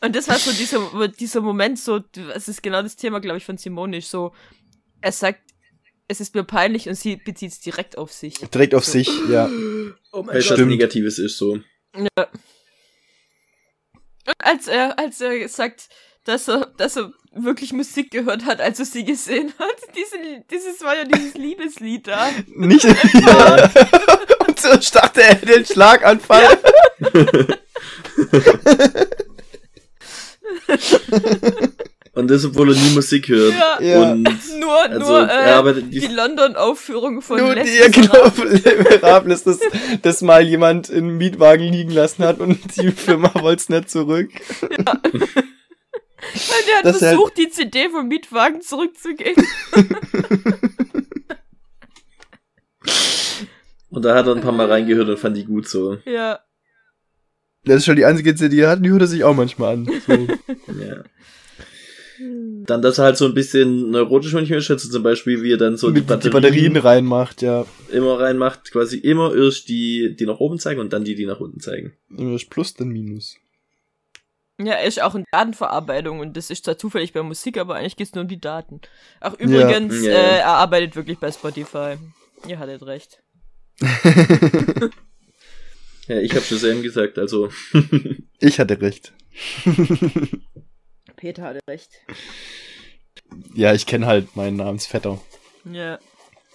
Und das war so dieser, dieser Moment, so, es ist genau das Thema, glaube ich, von Simonisch. So, er sagt, es ist mir peinlich und sie bezieht es direkt auf sich. Direkt auf sich, ja. Oh mein Weil Gott. was Negatives ist so. Ja. Und als er, als er sagt, dass er, dass er wirklich Musik gehört hat, als er sie gesehen hat, <laughs> diese, dieses war ja dieses Liebeslied da. Nicht. <laughs> <laughs> ja. Und so dachte er den Schlaganfall. <laughs> Und das, obwohl er nie Musik hört. Ja. Ja. Und Nur, also, nur äh, ja, aber die, die London-Aufführung von Nur Les die, ja, genau, Miserables. Dass, dass mal jemand einen Mietwagen liegen lassen hat und die Firma wollte es nicht zurück. Und <laughs> der hat Das halt- versucht, die CD vom Mietwagen zurückzugeben. <laughs> und da hat er ein paar Mal reingehört und fand die gut so. Ja. Das ist schon die einzige CD, die er hat, die hört er sich auch manchmal an. So. <laughs> Ja. Dann, dass er halt so ein bisschen neurotisch manchmal ist, also zum Beispiel, wie er dann so die Batterien, die Batterien reinmacht, ja. immer reinmacht, quasi immer erst die, die nach oben zeigen und dann die, die nach unten zeigen. Immer das Plus, dann Minus. Ja, er ist auch in Datenverarbeitung und das ist zwar zufällig bei Musik, aber eigentlich geht's nur um die Daten. Ach, übrigens, ja. Äh, er arbeitet wirklich bei Spotify. Ihr hattet recht. <laughs> <laughs> Ja, ich habe Shazam gesagt, also. <laughs> Ich hatte recht. <laughs> Peter hatte recht. Ja, ich kenne halt meinen Namensvetter. Ja.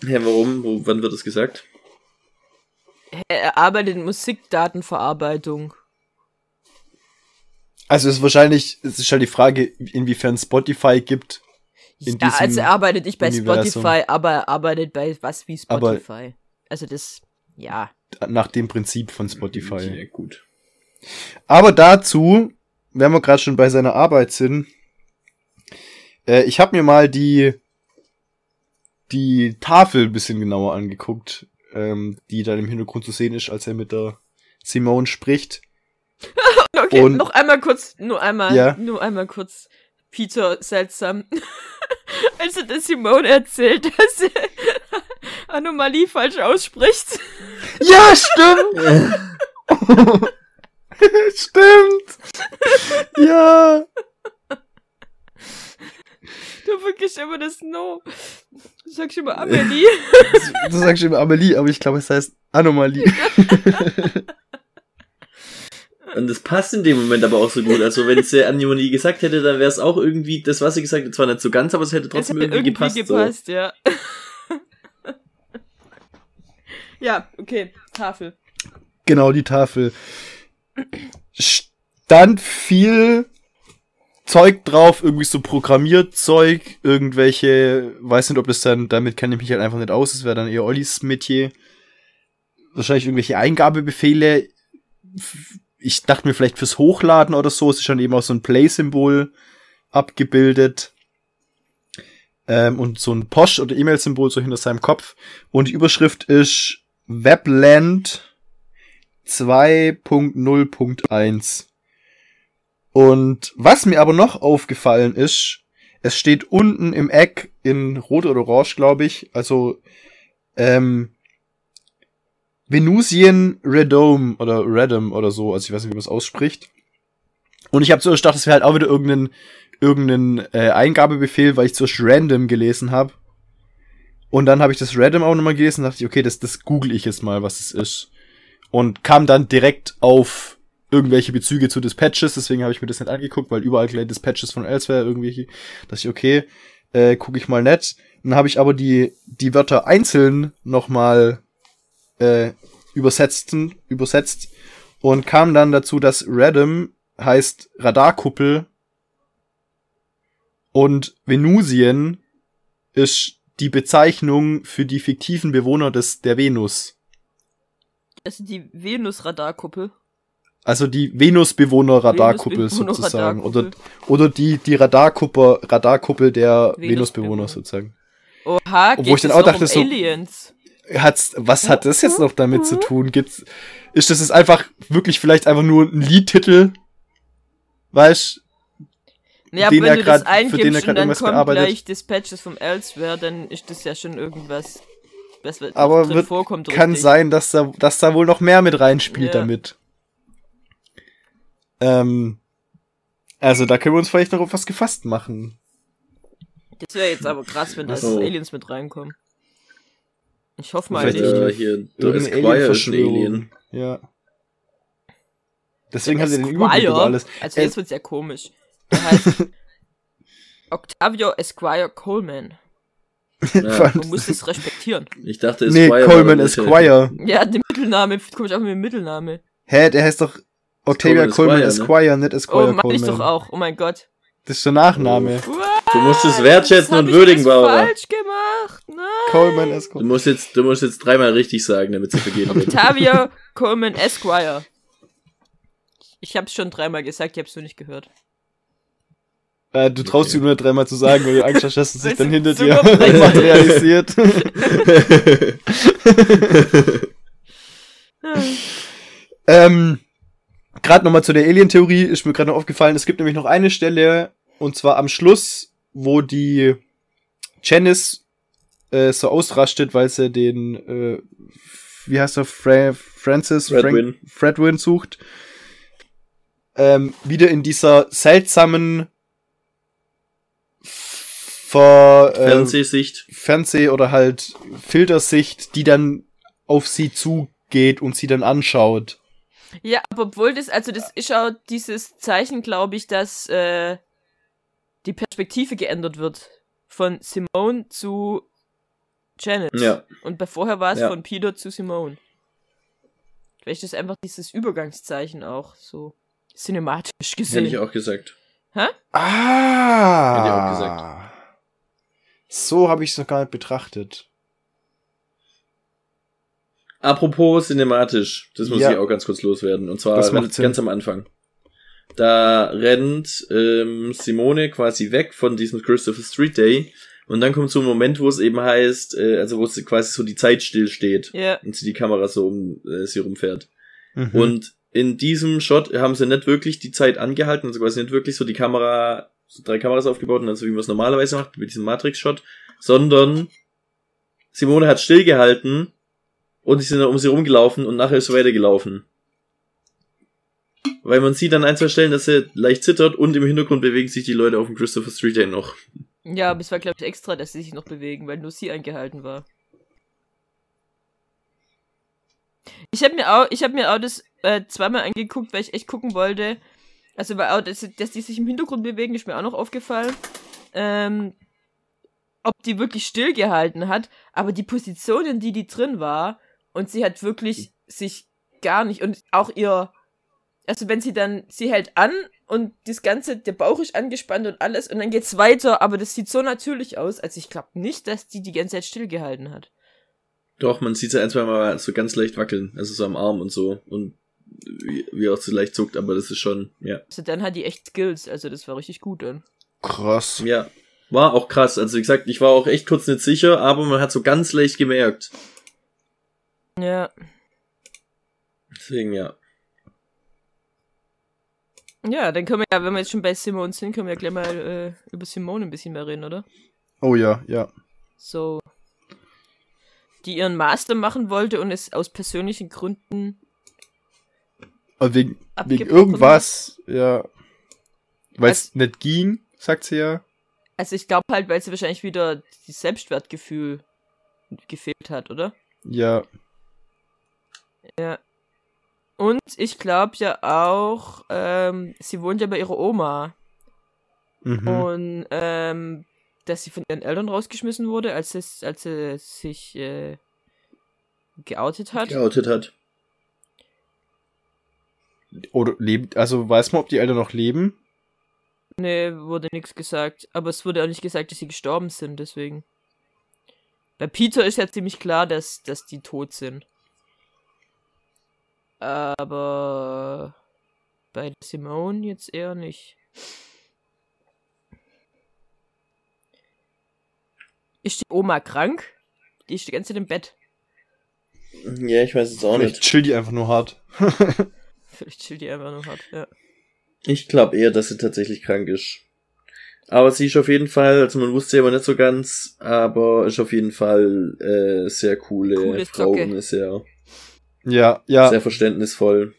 ja, warum? Wo, wann wird das gesagt? Er arbeitet in Musikdatenverarbeitung. Also es ist wahrscheinlich, es ist halt die Frage, inwiefern Spotify gibt. In ja, diesem also er arbeitet nicht bei Universum. Spotify, aber er arbeitet bei was wie Aber- Spotify. also das, ja. Nach dem Prinzip von Spotify. Ja, gut. Aber dazu, wenn wir gerade schon bei seiner Arbeit sind, äh, ich habe mir mal die die Tafel ein bisschen genauer angeguckt, ähm, die dann im Hintergrund zu sehen ist, als er mit der Simone spricht. <laughs> Okay, Und- noch einmal kurz, nur einmal, Ja. nur einmal kurz. Peter seltsam. <laughs> Als er der Simone erzählt, dass er Anomalie falsch ausspricht. Ja, stimmt! <laughs> Stimmt. ja. Du vergisst immer das No. Du sagst immer Amelie. Du sagst immer Amelie, aber ich glaube, es heißt Anomalie. Und das passt in dem Moment aber auch so gut. Also wenn es der Anjo nie gesagt hätte, dann wäre es auch irgendwie das, was sie gesagt hat, zwar nicht so ganz, aber es hätte trotzdem Es hätte irgendwie, gepasst. gepasst, ja. Ja, okay. Tafel. Genau, die Tafel. Stand viel Zeug drauf, irgendwie so Programmierzeug, irgendwelche, weiß nicht, ob das dann, damit kenne ich mich halt einfach nicht aus, das wäre dann eher Ollis Metier. Wahrscheinlich irgendwelche Eingabebefehle. Ich dachte mir vielleicht fürs Hochladen oder so, es ist dann eben auch so ein Play-Symbol abgebildet. Ähm, und so ein Post- oder E-Mail-Symbol so hinter seinem Kopf. Und die Überschrift ist Webland 2.0.1. Und was mir aber noch aufgefallen ist, es steht unten im Eck in Rot oder Orange, glaube ich, also ähm, Venusian Redome oder Redom oder so, also ich weiß nicht, wie man es ausspricht. Und ich habe zuerst gedacht, das wäre halt auch wieder irgendein, irgendein äh, Eingabebefehl, weil ich zuerst random gelesen habe. Und dann habe ich das random auch nochmal gelesen und dachte ich, okay, das, das google ich jetzt mal, was es ist. Und kam dann direkt auf irgendwelche Bezüge zu Dispatches, deswegen habe ich mir das nicht angeguckt, weil überall gleich Dispatches von Elsewhere irgendwelche, dachte ich, okay, äh, gucke ich mal nett. Dann habe ich aber die, die Wörter einzeln nochmal äh, übersetzten, übersetzt und kam dann dazu, dass Radom heißt Radarkuppel und Venusien ist die Bezeichnung für die fiktiven Bewohner des, der Venus. Also die Venus-Radarkuppel. Also die Venusbewohner-Radarkuppel Venusbewohner- sozusagen. Oder, Radarkuppel. oder die, die Radarkuppel, Radarkuppel der Venusbewohner. Venusbewohner sozusagen. Oha, Obwohl geht ich dann auch dachte, um so- Aliens. Hat's, was hat das jetzt noch damit zu tun? Gibt's, ist das jetzt einfach wirklich vielleicht einfach nur ein Liedtitel? Weißt Ja, den wenn er du grad- das für den er eingibst grad und dann irgendwas kommt gleich Dispatches vom Elsewhere, dann ist das ja schon irgendwas, was aber drin wird, vorkommt. kann richtig. sein, dass da, dass da wohl noch mehr mit reinspielt Ja. damit. Ähm, also da können wir uns vielleicht noch auf was gefasst machen. Das wäre jetzt aber krass, wenn da. Aliens mit reinkommen. Ich hoffe mal Vielleicht nicht. äh, hier, der Esquire ist ein. Alien. Ja. Deswegen hat er den Überblick über alles. Also Äh, jetzt wird's ja komisch. Der heißt <laughs> Octavio Esquire Coleman. Ja. Man muss es respektieren. Ich dachte, nee, Esquire Coleman war das Esquire. Ja, der Mittelname, komme ich auch mit dem Mittelname. Hä, der heißt doch Octavia Coleman Coleman Esquire, Esquire, nicht Esquire Oh, meine ich Coleman. doch auch. Oh mein Gott. Das ist der Nachname. Du musst es wertschätzen und würdigen, Barbara. falsch gemacht. Nein. Coleman Du Esquire. musst jetzt, du musst jetzt dreimal richtig sagen, damit sie vergeben wird. Octavio Coleman Esquire. Ich hab's schon dreimal gesagt, ich hab's nur nicht gehört. Äh, du traust dir nur dreimal zu sagen, weil du Angst hast, dass es sich dann hinter dir materialisiert. <laughs> ähm, gerade nochmal zu der Alien-Theorie ist mir gerade noch aufgefallen, es gibt nämlich noch eine Stelle, und zwar am Schluss, wo die Janice äh, so ausrastet, weil sie den, äh, wie heißt er, Fra Francis Fredwin. Frank, Fredwin sucht. Ähm, wieder in dieser seltsamen Ver, äh, Fernsehsicht. Fernseh- oder halt Filtersicht, die dann auf sie zugeht und sie dann anschaut. Ja, aber obwohl das, also das ist auch dieses Zeichen, glaube ich, dass äh, die Perspektive geändert wird. Von Simone zu Janet. Ja. Und bei vorher war es Ja. von Peter zu Simone. Vielleicht ist einfach dieses Übergangszeichen auch so cinematisch gesehen. Hätte ich auch gesagt. Ah! Hätte ich auch gesagt. So habe ich es noch gar nicht betrachtet. Apropos cinematisch, das muss Ja. ich auch ganz kurz loswerden. Und zwar ganz, am Anfang. Da rennt ähm, Simone quasi weg von diesem Christopher Street Day. Und dann kommt so ein Moment, wo es eben heißt, äh, also wo es quasi so die Zeit stillsteht Ja, und sie die Kamera so um äh, sie rumfährt. Mhm. Und in diesem Shot haben sie nicht wirklich die Zeit angehalten, also quasi nicht wirklich so die Kamera, so drei Kameras aufgebaut, also wie man es normalerweise macht, mit diesem Matrix-Shot, sondern Simone hat stillgehalten und sie sind dann um sie rumgelaufen und nachher ist sie weitergelaufen. Weil man sieht an ein, zwei Stellen, dass er leicht zittert und im Hintergrund bewegen sich die Leute auf dem Christopher Street Day noch. Ja, aber es war, glaube ich, extra, dass sie sich noch bewegen, weil nur sie eingehalten war. Ich habe mir auch, ich habe mir auch das äh, zweimal angeguckt, weil ich echt gucken wollte. Also dass, dass die sich im Hintergrund bewegen, ist mir auch noch aufgefallen. Ähm, ob die wirklich stillgehalten hat, aber die Position, in die die drin war, und sie hat wirklich sich gar nicht, und auch ihr, also wenn sie dann, sie hält an und das Ganze, der Bauch ist angespannt und alles, und dann geht's weiter, aber das sieht so natürlich aus, also ich glaube nicht, dass die die ganze Zeit stillgehalten hat. Doch, man sieht sie ein, zwei Mal so ganz leicht wackeln, also so am Arm und so. Und wie, wie auch so leicht zuckt, aber das ist schon, ja. Also dann hat die echt Skills, also das war richtig gut dann. Krass. Ja. War auch krass. Also wie gesagt, ich war auch echt kurz nicht sicher, aber man hat so ganz leicht gemerkt. Ja. Deswegen, ja. Ja, dann können wir ja, wenn wir jetzt schon bei Simone sind, können wir ja gleich mal äh, über Simone ein bisschen mehr reden, oder? Oh ja, ja. So. Die ihren Master machen wollte und es aus persönlichen Gründen Und wegen, wegen irgendwas, ja. Weil es Was- nicht ging, sagt sie ja. Also ich glaube halt, weil sie wahrscheinlich wieder das Selbstwertgefühl gefehlt hat, oder? Ja. Ja. Und ich glaube ja auch, ähm, sie wohnt ja bei ihrer Oma. Mhm. Und ähm, dass sie von ihren Eltern rausgeschmissen wurde, als, es, als sie sich äh, geoutet hat. Geoutet hat. Oder lebt, also weiß man, ob die Eltern noch leben? Nee, wurde nichts gesagt. Aber es wurde auch nicht gesagt, dass sie gestorben sind, deswegen. Bei Peter ist ja ziemlich klar, dass, dass die tot sind. Aber bei Simone jetzt eher nicht. Ist die Oma krank? Die ist die ganze Zeit im Bett. Ja, ich weiß es auch Vielleicht nicht. chill die einfach nur hart. <laughs> Vielleicht chillt die einfach nur hart, ja. Ich glaube eher, dass sie tatsächlich krank ist. Aber sie ist auf jeden Fall, also man wusste ja aber nicht so ganz, aber ist auf jeden Fall äh, sehr coole, Coole Frau Socke. und ist sehr, ja, ja. sehr verständnisvoll.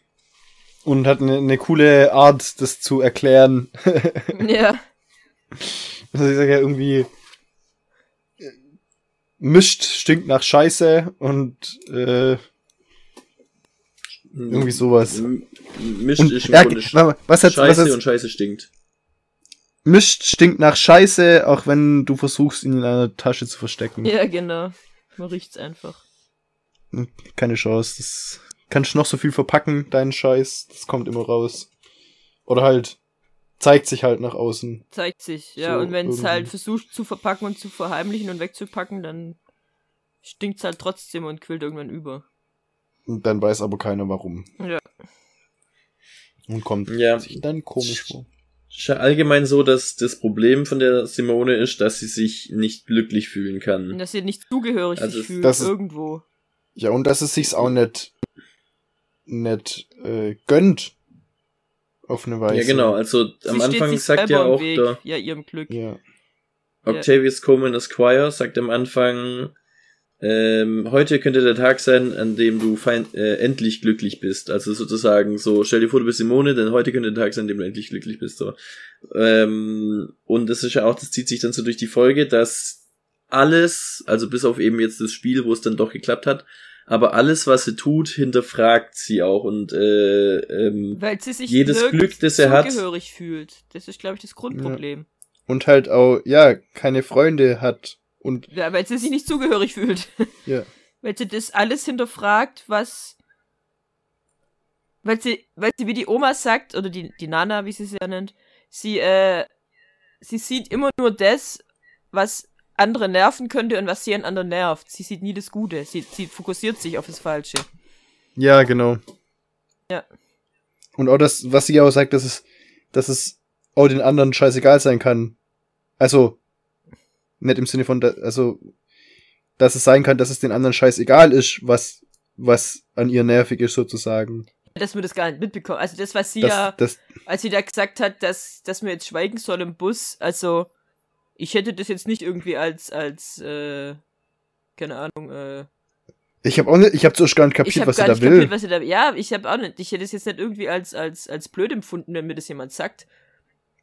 Und hat eine, eine coole Art, das zu erklären. <laughs> Ja, <laughs> Also ich sage ja irgendwie äh, mischt, stinkt nach Scheiße und äh, irgendwie sowas. Mischt Und, ist im ja, was hat, was Scheiße hat, und Scheiße stinkt. mischt stinkt nach Scheiße, auch wenn du versuchst, ihn in einer Tasche zu verstecken. ja, genau. Man riecht's einfach. Keine Chance. Das kannst du noch so viel verpacken, deinen Scheiß. Das kommt immer raus. Oder halt, zeigt sich halt nach außen. Zeigt sich, ja. So, und wenn es halt versucht zu verpacken und zu verheimlichen und wegzupacken, dann stinkt's halt trotzdem und quillt irgendwann über. Und dann weiß aber keiner warum. Ja. Und kommt Ja. sich dann komisch vor. Ist ja allgemein so, dass das Problem von der Simone ist, dass sie sich nicht glücklich fühlen Und kann. dass sie nicht zugehörig Also sich fühlt das ist- irgendwo. Ja, und dass es sich's auch nicht, nicht äh, gönnt. Auf eine Weise. Ja, genau. Also Sie am Anfang sich sagt ja auch Weg, der ja, ihrem Glück. Ja. Octavius Coleman Esquire sagt am Anfang, ähm, heute könnte der Tag sein, an dem du fein, äh, endlich glücklich bist. Also sozusagen so, stell dir vor, du bist Simone, denn heute könnte der Tag sein, an dem du endlich glücklich bist. So. Ähm, und das ist ja auch, das zieht sich dann so durch die Folge, dass alles, also bis auf eben jetzt das Spiel, wo es dann doch geklappt hat, aber alles, was sie tut, hinterfragt sie auch und äh, ähm, Weil sie sich Jedes Glück, das er hat- fühlt. Das ist, glaube ich, das Grundproblem. Und halt auch, ja, keine Freunde hat. Und Ja. weil sie sich nicht zugehörig fühlt. <laughs> ja. weil sie das alles hinterfragt, was. Weil sie, weil sie wie die Oma sagt, oder die, die Nana, wie sie sie ja nennt, sie, äh, sie sieht immer nur das, was andere nerven könnte und was sie an anderen nervt. Sie sieht nie das Gute. Sie, sie fokussiert sich auf das Falsche. Ja, genau. Ja. Und auch das, was sie auch sagt, dass es, dass es auch den anderen scheißegal sein kann. Also, nicht im Sinne von, also, dass es sein kann, dass es den anderen scheißegal ist, was, was an ihr nervig ist, sozusagen. Dass wir das gar nicht mitbekommen. Also das, was sie Das, ja, das, als sie da gesagt hat, dass, dass wir jetzt schweigen soll im Bus, also ich hätte das jetzt nicht irgendwie als, als, äh, keine Ahnung, äh, Ich habe auch nicht, ich habe zuerst gar nicht Ich kapiert, was gar er nicht da will. kapiert, was er da. Ja, ich habe auch nicht. Ich hätte es jetzt nicht irgendwie als, als, als blöd empfunden, wenn mir das jemand sagt.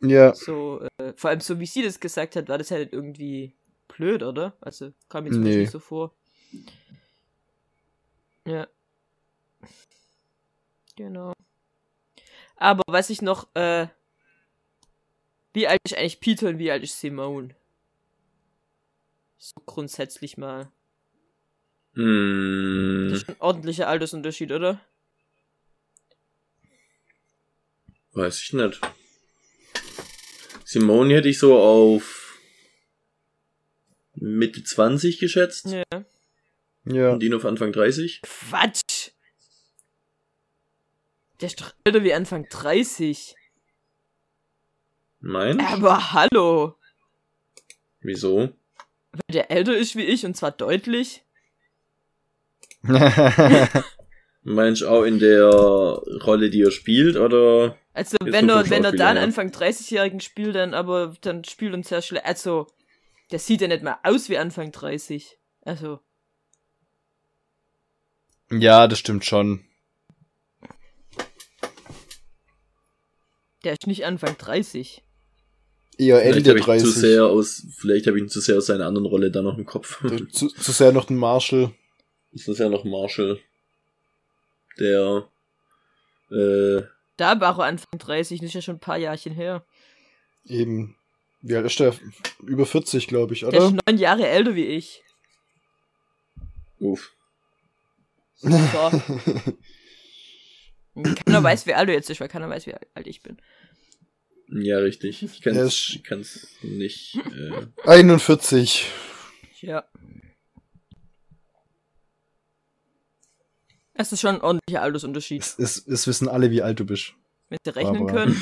Ja, So, äh, vor allem so wie sie das gesagt hat, war das halt irgendwie blöd, oder? Also kam mir zumindest Nee. nicht so vor. Ja. Genau. Aber was ich noch, äh, wie alt ist eigentlich Peter und wie alt ist Simone? So grundsätzlich mal. Das Hm, ist ein ordentlicher Altersunterschied, oder? weiß ich nicht. Simone hätte ich so auf Mitte 20 geschätzt. Ja. ja. Und ihn auf Anfang 30. Quatsch! Der ist doch älter wie Anfang 30. Nein? Aber hallo! Wieso? Weil der älter ist wie ich und zwar deutlich. <laughs> Meinst du auch in der Rolle, die er spielt, oder? Also wenn er, vom wenn er da einen Schauspieler, Anfang 30-Jährigen spielt, dann aber dann spielt er sehr schlecht. Also, der sieht ja nicht mal aus wie Anfang 30. Also, ja, das stimmt schon. der ist nicht Anfang 30. Eher Vielleicht Ende habe ich zu 30. sehr aus, vielleicht habe ich ihn zu sehr aus seiner anderen Rolle da noch im Kopf. <laughs> Zu, zu sehr noch den Marshall. Das ist ja noch Marshall. Der, äh, Da war er Anfang 30, das ist ja schon ein paar Jahrchen her. Eben. Wie alt ist der? Über 40, glaube ich, Der oder? ist neun Jahre älter wie ich. uff. So. <laughs> keiner weiß, wie alt du jetzt bist, weil keiner weiß, wie alt ich bin. Ja, richtig. Ich Er ich kann's nicht, äh, 41. Ja. Es ist schon ein ordentlicher Altersunterschied, Es, es, es wissen alle, wie alt du bist. wenn sie rechnen Aber- können.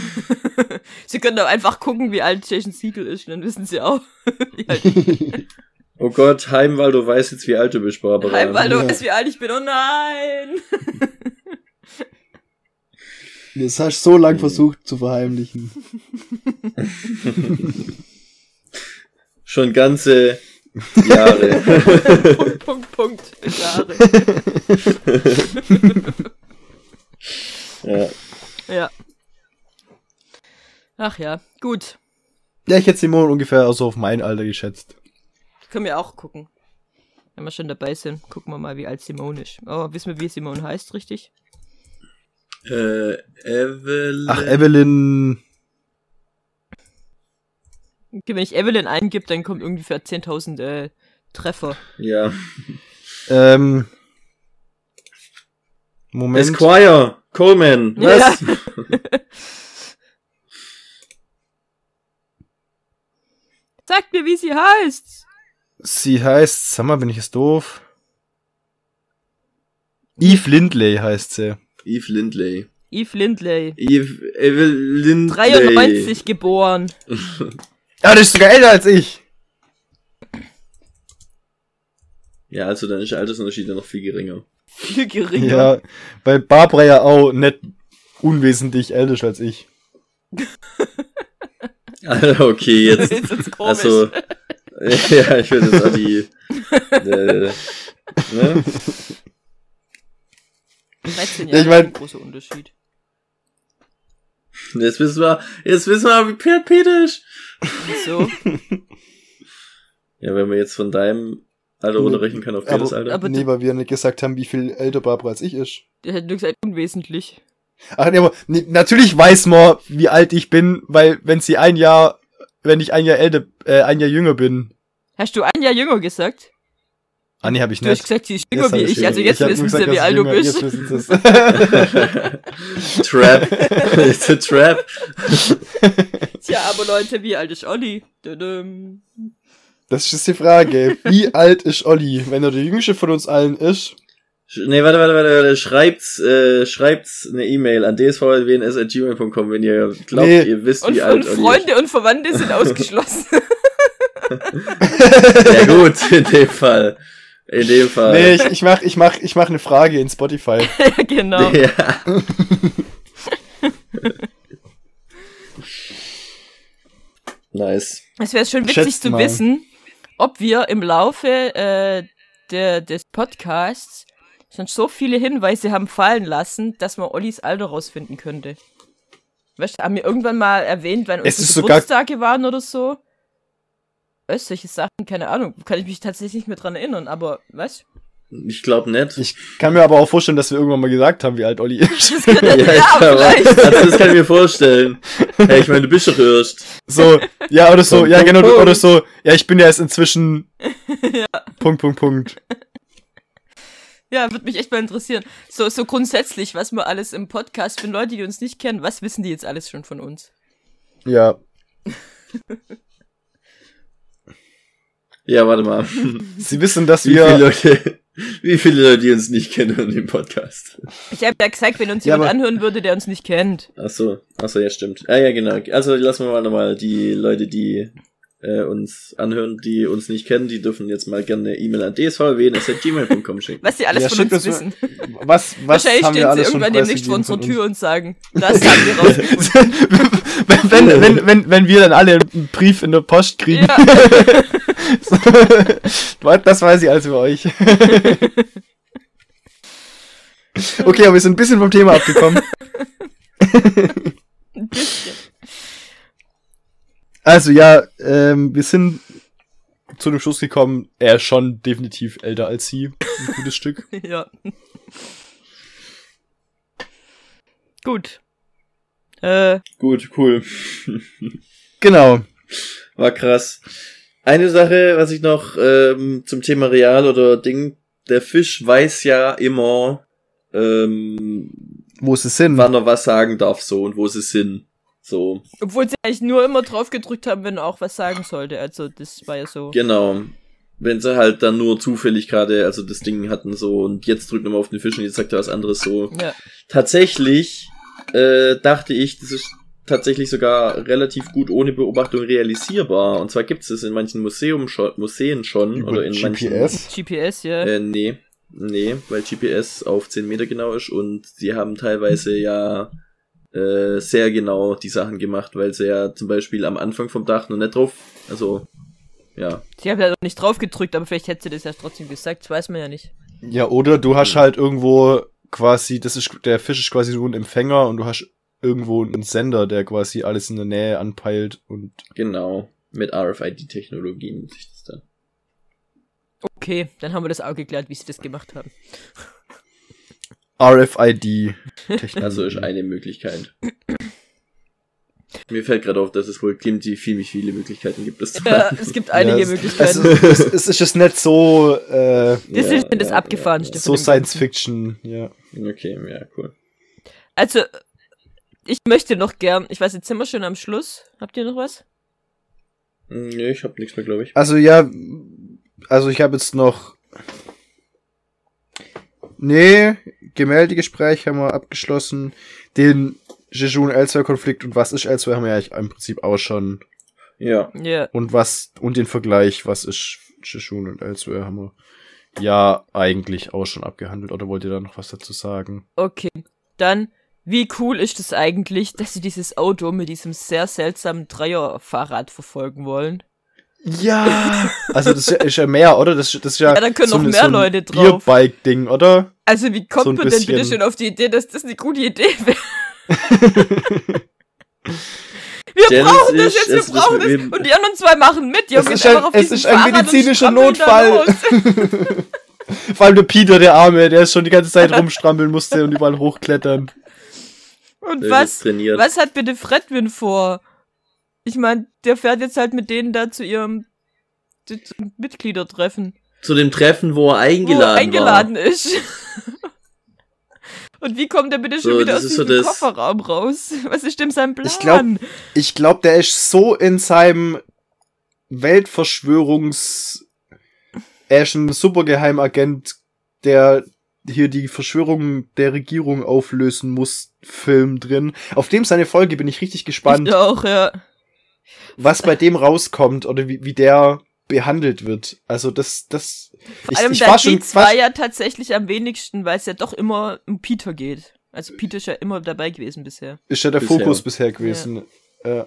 <laughs> sie können doch einfach gucken, wie alt Jason Siegel ist, und dann wissen sie auch, <laughs> wie alt ich <laughs> Oh Gott, Heimwaldo weiß jetzt, wie alt du bist, Barbara. bin. Du Ja. weißt, wie alt ich bin. Oh nein! Das hast du so lang versucht zu verheimlichen. Schon ganze Jahre. <laughs> Punkt, Punkt, Punkt. Jahre. ja. Ja. Ach ja, gut. Ja, ich hätte Simone ungefähr so auf mein Alter geschätzt. Können wir auch gucken. Wenn wir schon dabei sind, gucken wir mal, wie alt Simone ist. Oh, wissen wir, wie Simone heißt, richtig? Äh, Evelyn. Ach, Evelyn. Wenn ich Evelyn eingib, dann kommt ungefähr 10.000 äh, Treffer. Ja. Ähm. Moment. Esquire. Coleman. Was? Ja. <laughs> Sagt mir, wie sie heißt. Sie heißt, sag mal, bin ich jetzt doof? Eve Lindley heißt sie. Eve Lindley. Eve Lindley. Eve Evelyn. 93 geboren. <laughs> Ja, das ist sogar älter als ich. Ja, also dann ist der Altersunterschied ja noch viel geringer. Viel geringer. Ja, weil Barbara ja auch nicht unwesentlich älter ist als ich. <laughs> Also, okay, jetzt. ist jetzt komisch. Also, <laughs> ja, ich würde jetzt auch die. Äh, <laughs> ne? 13 Ja, Jahre ich mein- ein großer Unterschied. Jetzt wissen wir, jetzt wissen wir, wie Pet Peter ist. So. <laughs> Ja, wenn man jetzt von deinem Alter runterrechnen kann auf Aber- Alter. aber- nee, weil wir nicht gesagt haben, wie viel älter Barbara als ich ist. Der hätte nur gesagt, unwesentlich. Ach nee, aber nee, natürlich weiß man, wie alt ich bin, weil wenn sie ein Jahr, wenn ich ein Jahr älter, äh, ein Jahr jünger bin. Hast du ein Jahr jünger gesagt? Ah, nee, hab ich Du hast nicht. gesagt, sie ist jünger wie ich, also jetzt hab wissen nur sie, gesagt, wie alt ich du bist. Trap. It's <laughs> a Trap. Tja, aber Leute, wie alt ist Olli? Das ist jetzt die Frage. Wie alt ist Olli? Wenn er der jüngste von uns allen ist. Nee, warte, warte, warte, warte. Schreibt's, äh, schreibt's eine E-Mail an dsvlwns.gmail.com, wenn ihr glaubt, Nee. ihr wisst, Und, wie und alt Olli ist. Freunde und Verwandte sind <laughs> ausgeschlossen. Ja gut, in dem Fall. In dem Fall. Nee, ich, ich mach, ich mach, ich mach eine Frage in Spotify. <laughs> ja, genau. Ja. nice. Es wäre schon witzig Schätzt zu mal. wissen, ob wir im Laufe äh, der, des Podcasts schon so viele Hinweise haben fallen lassen, dass man Ollis Alter rausfinden könnte. Weißt du, haben wir irgendwann mal erwähnt, wann unsere ist sogar- Geburtstage waren oder so? Solche Sachen, keine Ahnung, kann ich mich tatsächlich nicht mehr dran erinnern, aber, weißt Ich glaube nicht. Ich kann mir aber auch vorstellen, dass wir irgendwann mal gesagt haben, wie alt Olli ist. Das könnte, ja, <laughs> ich glaub, vielleicht. Also das kann ich mir vorstellen. Hey, ich meine, du bist doch erst. So, ja, oder so, Punkt, ja, Punkt, genau, Punkt. oder so, ja, ich bin ja erst inzwischen. <laughs> Punkt, Punkt, Punkt. Ja, würde mich echt mal interessieren. So, so grundsätzlich, was wir alles im Podcast für Leute, die uns nicht kennen, was wissen die jetzt alles schon von uns? Ja. <laughs> Ja, warte mal. <laughs> Sie wissen, dass Wie viele wir. Leute, <laughs> wie viele Leute, die uns nicht kennen hören den Podcast? Ich habe ja gesagt, wenn uns Ja, jemand anhören würde, der uns nicht kennt. Ach so, ach so, ja, stimmt. Ah, ja, genau. Also lassen wir mal nochmal die Leute, die äh, uns anhören, die uns nicht kennen, die dürfen jetzt mal gerne eine E-Mail an dsvw.gmail.com schicken. Was die alles Ja, von uns wissen. Was, was Wahrscheinlich haben wir stehen sie alles schon irgendwann demnächst vor unserer Tür uns? und sagen, <laughs> das haben wir rausgefunden. wenn, wenn, wenn, wenn, wenn wir dann alle einen Brief in der Post kriegen. ja. <laughs> das weiß ich alles über euch. <laughs> okay, aber wir sind ein bisschen vom Thema abgekommen. Ein bisschen. Also ja, ähm, wir sind zu dem Schluss gekommen, er ist schon definitiv älter als sie. Ein gutes <laughs> Stück. Ja. Gut. Äh, Gut, cool. Genau. War krass. Eine Sache, was ich noch ähm, zum Thema Real oder Ding, der Fisch weiß ja immer, ähm, Wo sie sind. wann er was sagen darf so und wo sie sind. So, obwohl sie eigentlich nur immer drauf gedrückt haben, wenn er auch was sagen sollte. Also, das war ja so. genau. Wenn sie halt dann nur zufällig gerade, also das Ding hatten so und jetzt drückt er mal auf den Fisch und jetzt sagt er was anderes so. Ja. Tatsächlich äh, dachte ich, das ist tatsächlich sogar relativ gut ohne Beobachtung realisierbar. Und zwar gibt es es in manchen Museum schon, Museen schon Über oder in manchen GPS. GPS, ja. Äh, nee. Nee, weil GPS auf 10 Meter genau ist und sie haben teilweise ja äh, sehr genau die Sachen gemacht, weil sie ja zum Beispiel am Anfang vom Dach noch nicht drauf, also ja, Sie haben ja noch nicht drauf gedrückt, aber vielleicht hätte sie das ja trotzdem gesagt, das weiß man ja nicht. Ja, oder du hast halt irgendwo quasi, das ist, der Fisch ist quasi nur ein Empfänger und du hast irgendwo einen Sender, der quasi alles in der Nähe anpeilt und genau. Mit RFID-Technologie muss ich das dann. Okay, dann haben wir das auch geklärt, wie sie das gemacht haben. RFID-Technologie. <laughs> Also ist eine Möglichkeit. Mir fällt gerade auf, dass es wohl ziemlich viele, viele Möglichkeiten gibt, das Ja, es gibt einige Ja, es- Möglichkeiten. Also, es, es ist jetzt nicht so, äh, das ist das Abgefahrenste. so Science. Fiction, ja. Okay, ja, cool. Also, ich möchte noch gern, ich weiß, jetzt sind wir schon am Schluss. Habt ihr noch was? Hm, Nee, ich hab nichts mehr, glaube ich. Also ja, also ich habe jetzt noch. Nee, Gemäldegespräch haben wir abgeschlossen. Den Jejun-Elsewhere-Konflikt und was ist Elsewhere haben wir ja im Prinzip auch schon. Ja. Ja. Und was, und den Vergleich, was ist Jejun und Elsewhere haben wir ja eigentlich auch schon abgehandelt. Oder wollt ihr da noch was dazu sagen? Okay. Dann, wie cool ist es eigentlich, dass sie dieses Auto mit diesem sehr seltsamen Dreierfahrrad verfolgen wollen? Ja! <laughs> Also das ist ja, ist ja mehr, oder? Das, das ist ja, Ja, dann können so noch ein- mehr so ein Leute drauf. Bierbike-Ding, oder? Also, wie kommt So man denn bitte bisschen. schon auf die Idee, dass das eine gute Idee wäre? <laughs> Wir das brauchen das ist- jetzt, wir das- brauchen das. Und die anderen zwei machen mit. Die Es haben ist ein- es ist ein medizinischer Notfall. <laughs> Vor allem der Peter, der Arme, der ist schon die ganze Zeit rumstrampeln musste und überall hochklettern. Und Der was, ist trainiert. was hat bitte Fredwin vor? Ich meine, der fährt jetzt halt mit denen da zu ihrem Mitgliedertreffen, Zu dem Treffen, wo er wo eingeladen, er eingeladen ist. <laughs> Und wie kommt er bitte schon So, wieder aus so das- Kofferraum raus? <laughs> Was ist denn sein Plan? Ich glaub- Ich glaube, der ist so in seinem Weltverschwörungs... Er ist ein Supergeheimagent, der hier die Verschwörung der Regierung auflösen muss, Film drin. Auf dem seine Folge bin ich richtig gespannt, Ich auch, ja. Was bei dem rauskommt oder wie, wie der behandelt wird. Also das, das... Vor allem, da geht's war ja tatsächlich am wenigsten, weil es ja doch immer um Peter geht. Also Peter ist ja immer dabei gewesen bisher. ist ja der Bisher. Fokus bisher gewesen. Ja.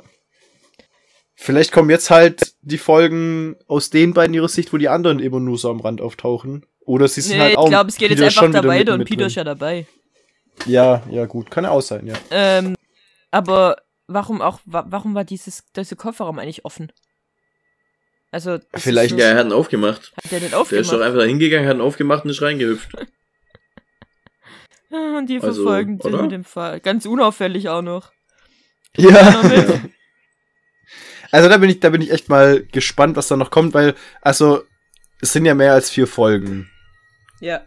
Vielleicht kommen jetzt halt die Folgen aus den beiden ihrer Sicht, wo die anderen immer nur so am Rand auftauchen. Oder sie sind Nee, halt auch. ich glaube, es geht jetzt Peter einfach schon da weiter und mitten Peter ist ja dabei. Ja, ja, gut. Kann ja auch sein, ja. Ähm, aber warum auch, wa warum war dieses, dieser Kofferraum eigentlich offen? Also, das Vielleicht- ist Ja, so, er hat ihn aufgemacht. hat der den Der ist doch aufgemacht? einfach da hingegangen, hat ihn aufgemacht und ist reingehüpft. <laughs> Und die Also, verfolgen den mit dem Fall. Ganz unauffällig auch noch. Ja. mit. <laughs> Also da bin ich, da bin ich echt mal gespannt, was da noch kommt, weil, also, es sind ja mehr als vier Folgen. Ja.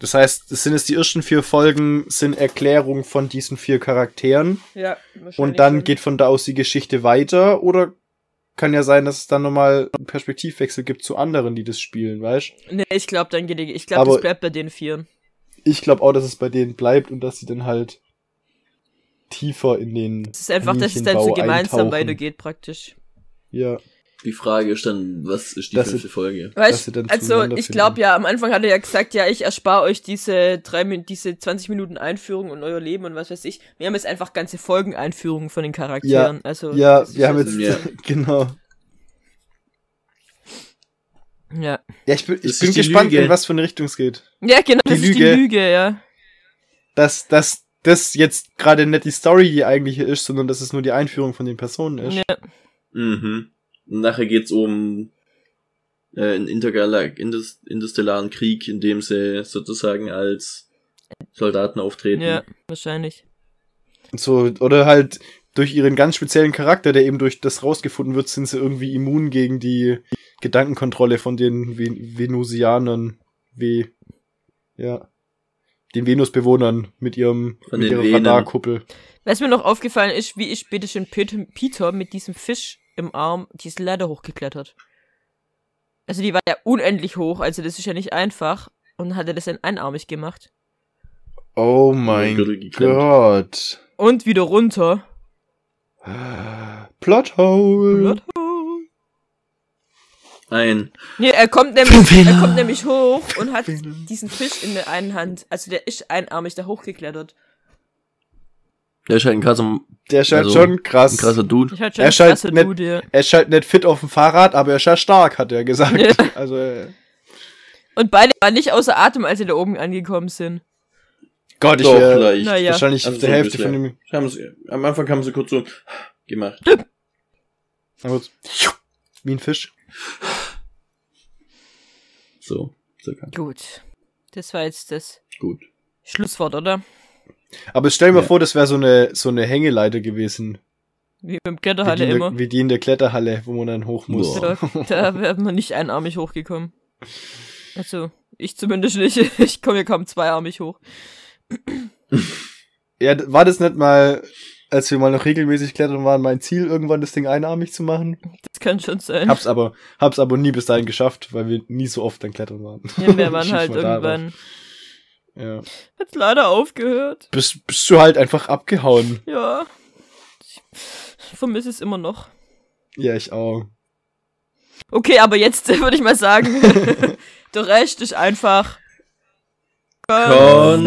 Das heißt, es sind jetzt die ersten vier Folgen, sind Erklärungen von diesen vier Charakteren. Ja. Und dann geht von da aus die Geschichte weiter. Oder kann ja sein, dass es dann nochmal einen Perspektivwechsel gibt zu anderen, die das spielen, weißt Nee, ich glaube, dann geht die, ich glaube, das bleibt bei den Vieren. Ich glaube auch, dass es bei denen bleibt und dass sie dann halt tiefer in den. Es ist einfach, dass es dann so gemeinsam eintauchen. weitergeht, praktisch. Ja. Die Frage ist dann, was ist die Das fünfte ist- Folge? Weißt also ich glaube ja, am Anfang hat er ja gesagt, ja, ich erspare euch diese drei, Min- diese 20 Minuten Einführung in euer Leben und was weiß ich. Wir haben jetzt einfach ganze Folgen Einführungen von den Charakteren. also, Ja, das ist wir haben so- jetzt. Ja. <laughs> genau. Ja. Ja, ich bin, ich bin ist gespannt, Lüge. in was für eine Richtung es geht. Ja, genau, Die das ist Lüge. die Lüge, ja. Dass, dass das jetzt gerade nicht die Story die eigentliche ist, sondern dass es nur die Einführung von den Personen ist. Ja. Mhm. Und nachher geht's um äh, einen intergalak indus interstellaren Krieg, in dem sie sozusagen als Soldaten auftreten. Ja, wahrscheinlich. So, oder halt durch ihren ganz speziellen Charakter, der eben durch das rausgefunden wird, sind sie irgendwie immun gegen die Gedankenkontrolle von den Ven Venusianern, wie, ja, den Venusbewohnern mit ihrem, Von mit ihrer. Radarkuppel. Was mir noch aufgefallen ist, wie ist bitteschön Peter mit diesem Fisch im Arm diese Leiter hochgeklettert. Also die war ja unendlich hoch, also das ist ja nicht einfach. Und hat er das dann einarmig gemacht. Oh mein. Gott. Und wieder runter. <gasps> Plothole. Plothole. Ein. Nee, er kommt nämlich, er kommt nämlich hoch und hat diesen Fisch in der einen Hand. Also der ist einarmig da hochgeklettert. Der ist halt ein krasser, Der scheint Also, schon krass. ein krasser Dude. Ich halt schon Er ein scheint krasser nicht- Dude, ja. Er ist halt nicht fit auf dem Fahrrad, aber er ist ja stark, hat er gesagt. Ja. <laughs> Also, äh, Und beide waren nicht außer Atem, als sie da oben angekommen sind. Gott, ich wäre vielleicht. Naja. wahrscheinlich Also der so Hälfte von dem. Am Anfang haben sie kurz so <sighs> gemacht. Wie ein Fisch. So, circa. Gut. Das war jetzt das Gut. Schlusswort, oder? Aber stell dir mal Ja. vor, das wäre so eine, so eine Hängeleiter gewesen. Wie beim Wie die, Kletterhalle in immer. der, wie die in der Kletterhalle, wo man dann hoch muss. Boah. Da, <laughs> da wäre man nicht einarmig hochgekommen. Also, ich zumindest nicht. <laughs> Ich komme ja kaum zweiarmig hoch. Ja, war das nicht mal, als wir mal noch regelmäßig klettern waren, mein Ziel, irgendwann das Ding einarmig zu machen? Das kann schon sein. Hab's aber, hab's aber nie bis dahin geschafft, weil wir nie so oft dann klettern waren. Ja, wir <laughs> waren halt war darauf. Ja. Hat's leider aufgehört. Bist, bist du halt einfach abgehauen. Ja. Ich vermisse es immer noch. Ja, ich auch. Okay, aber jetzt <laughs> würde ich mal sagen, <laughs> der Rest ist einfach Konfetti.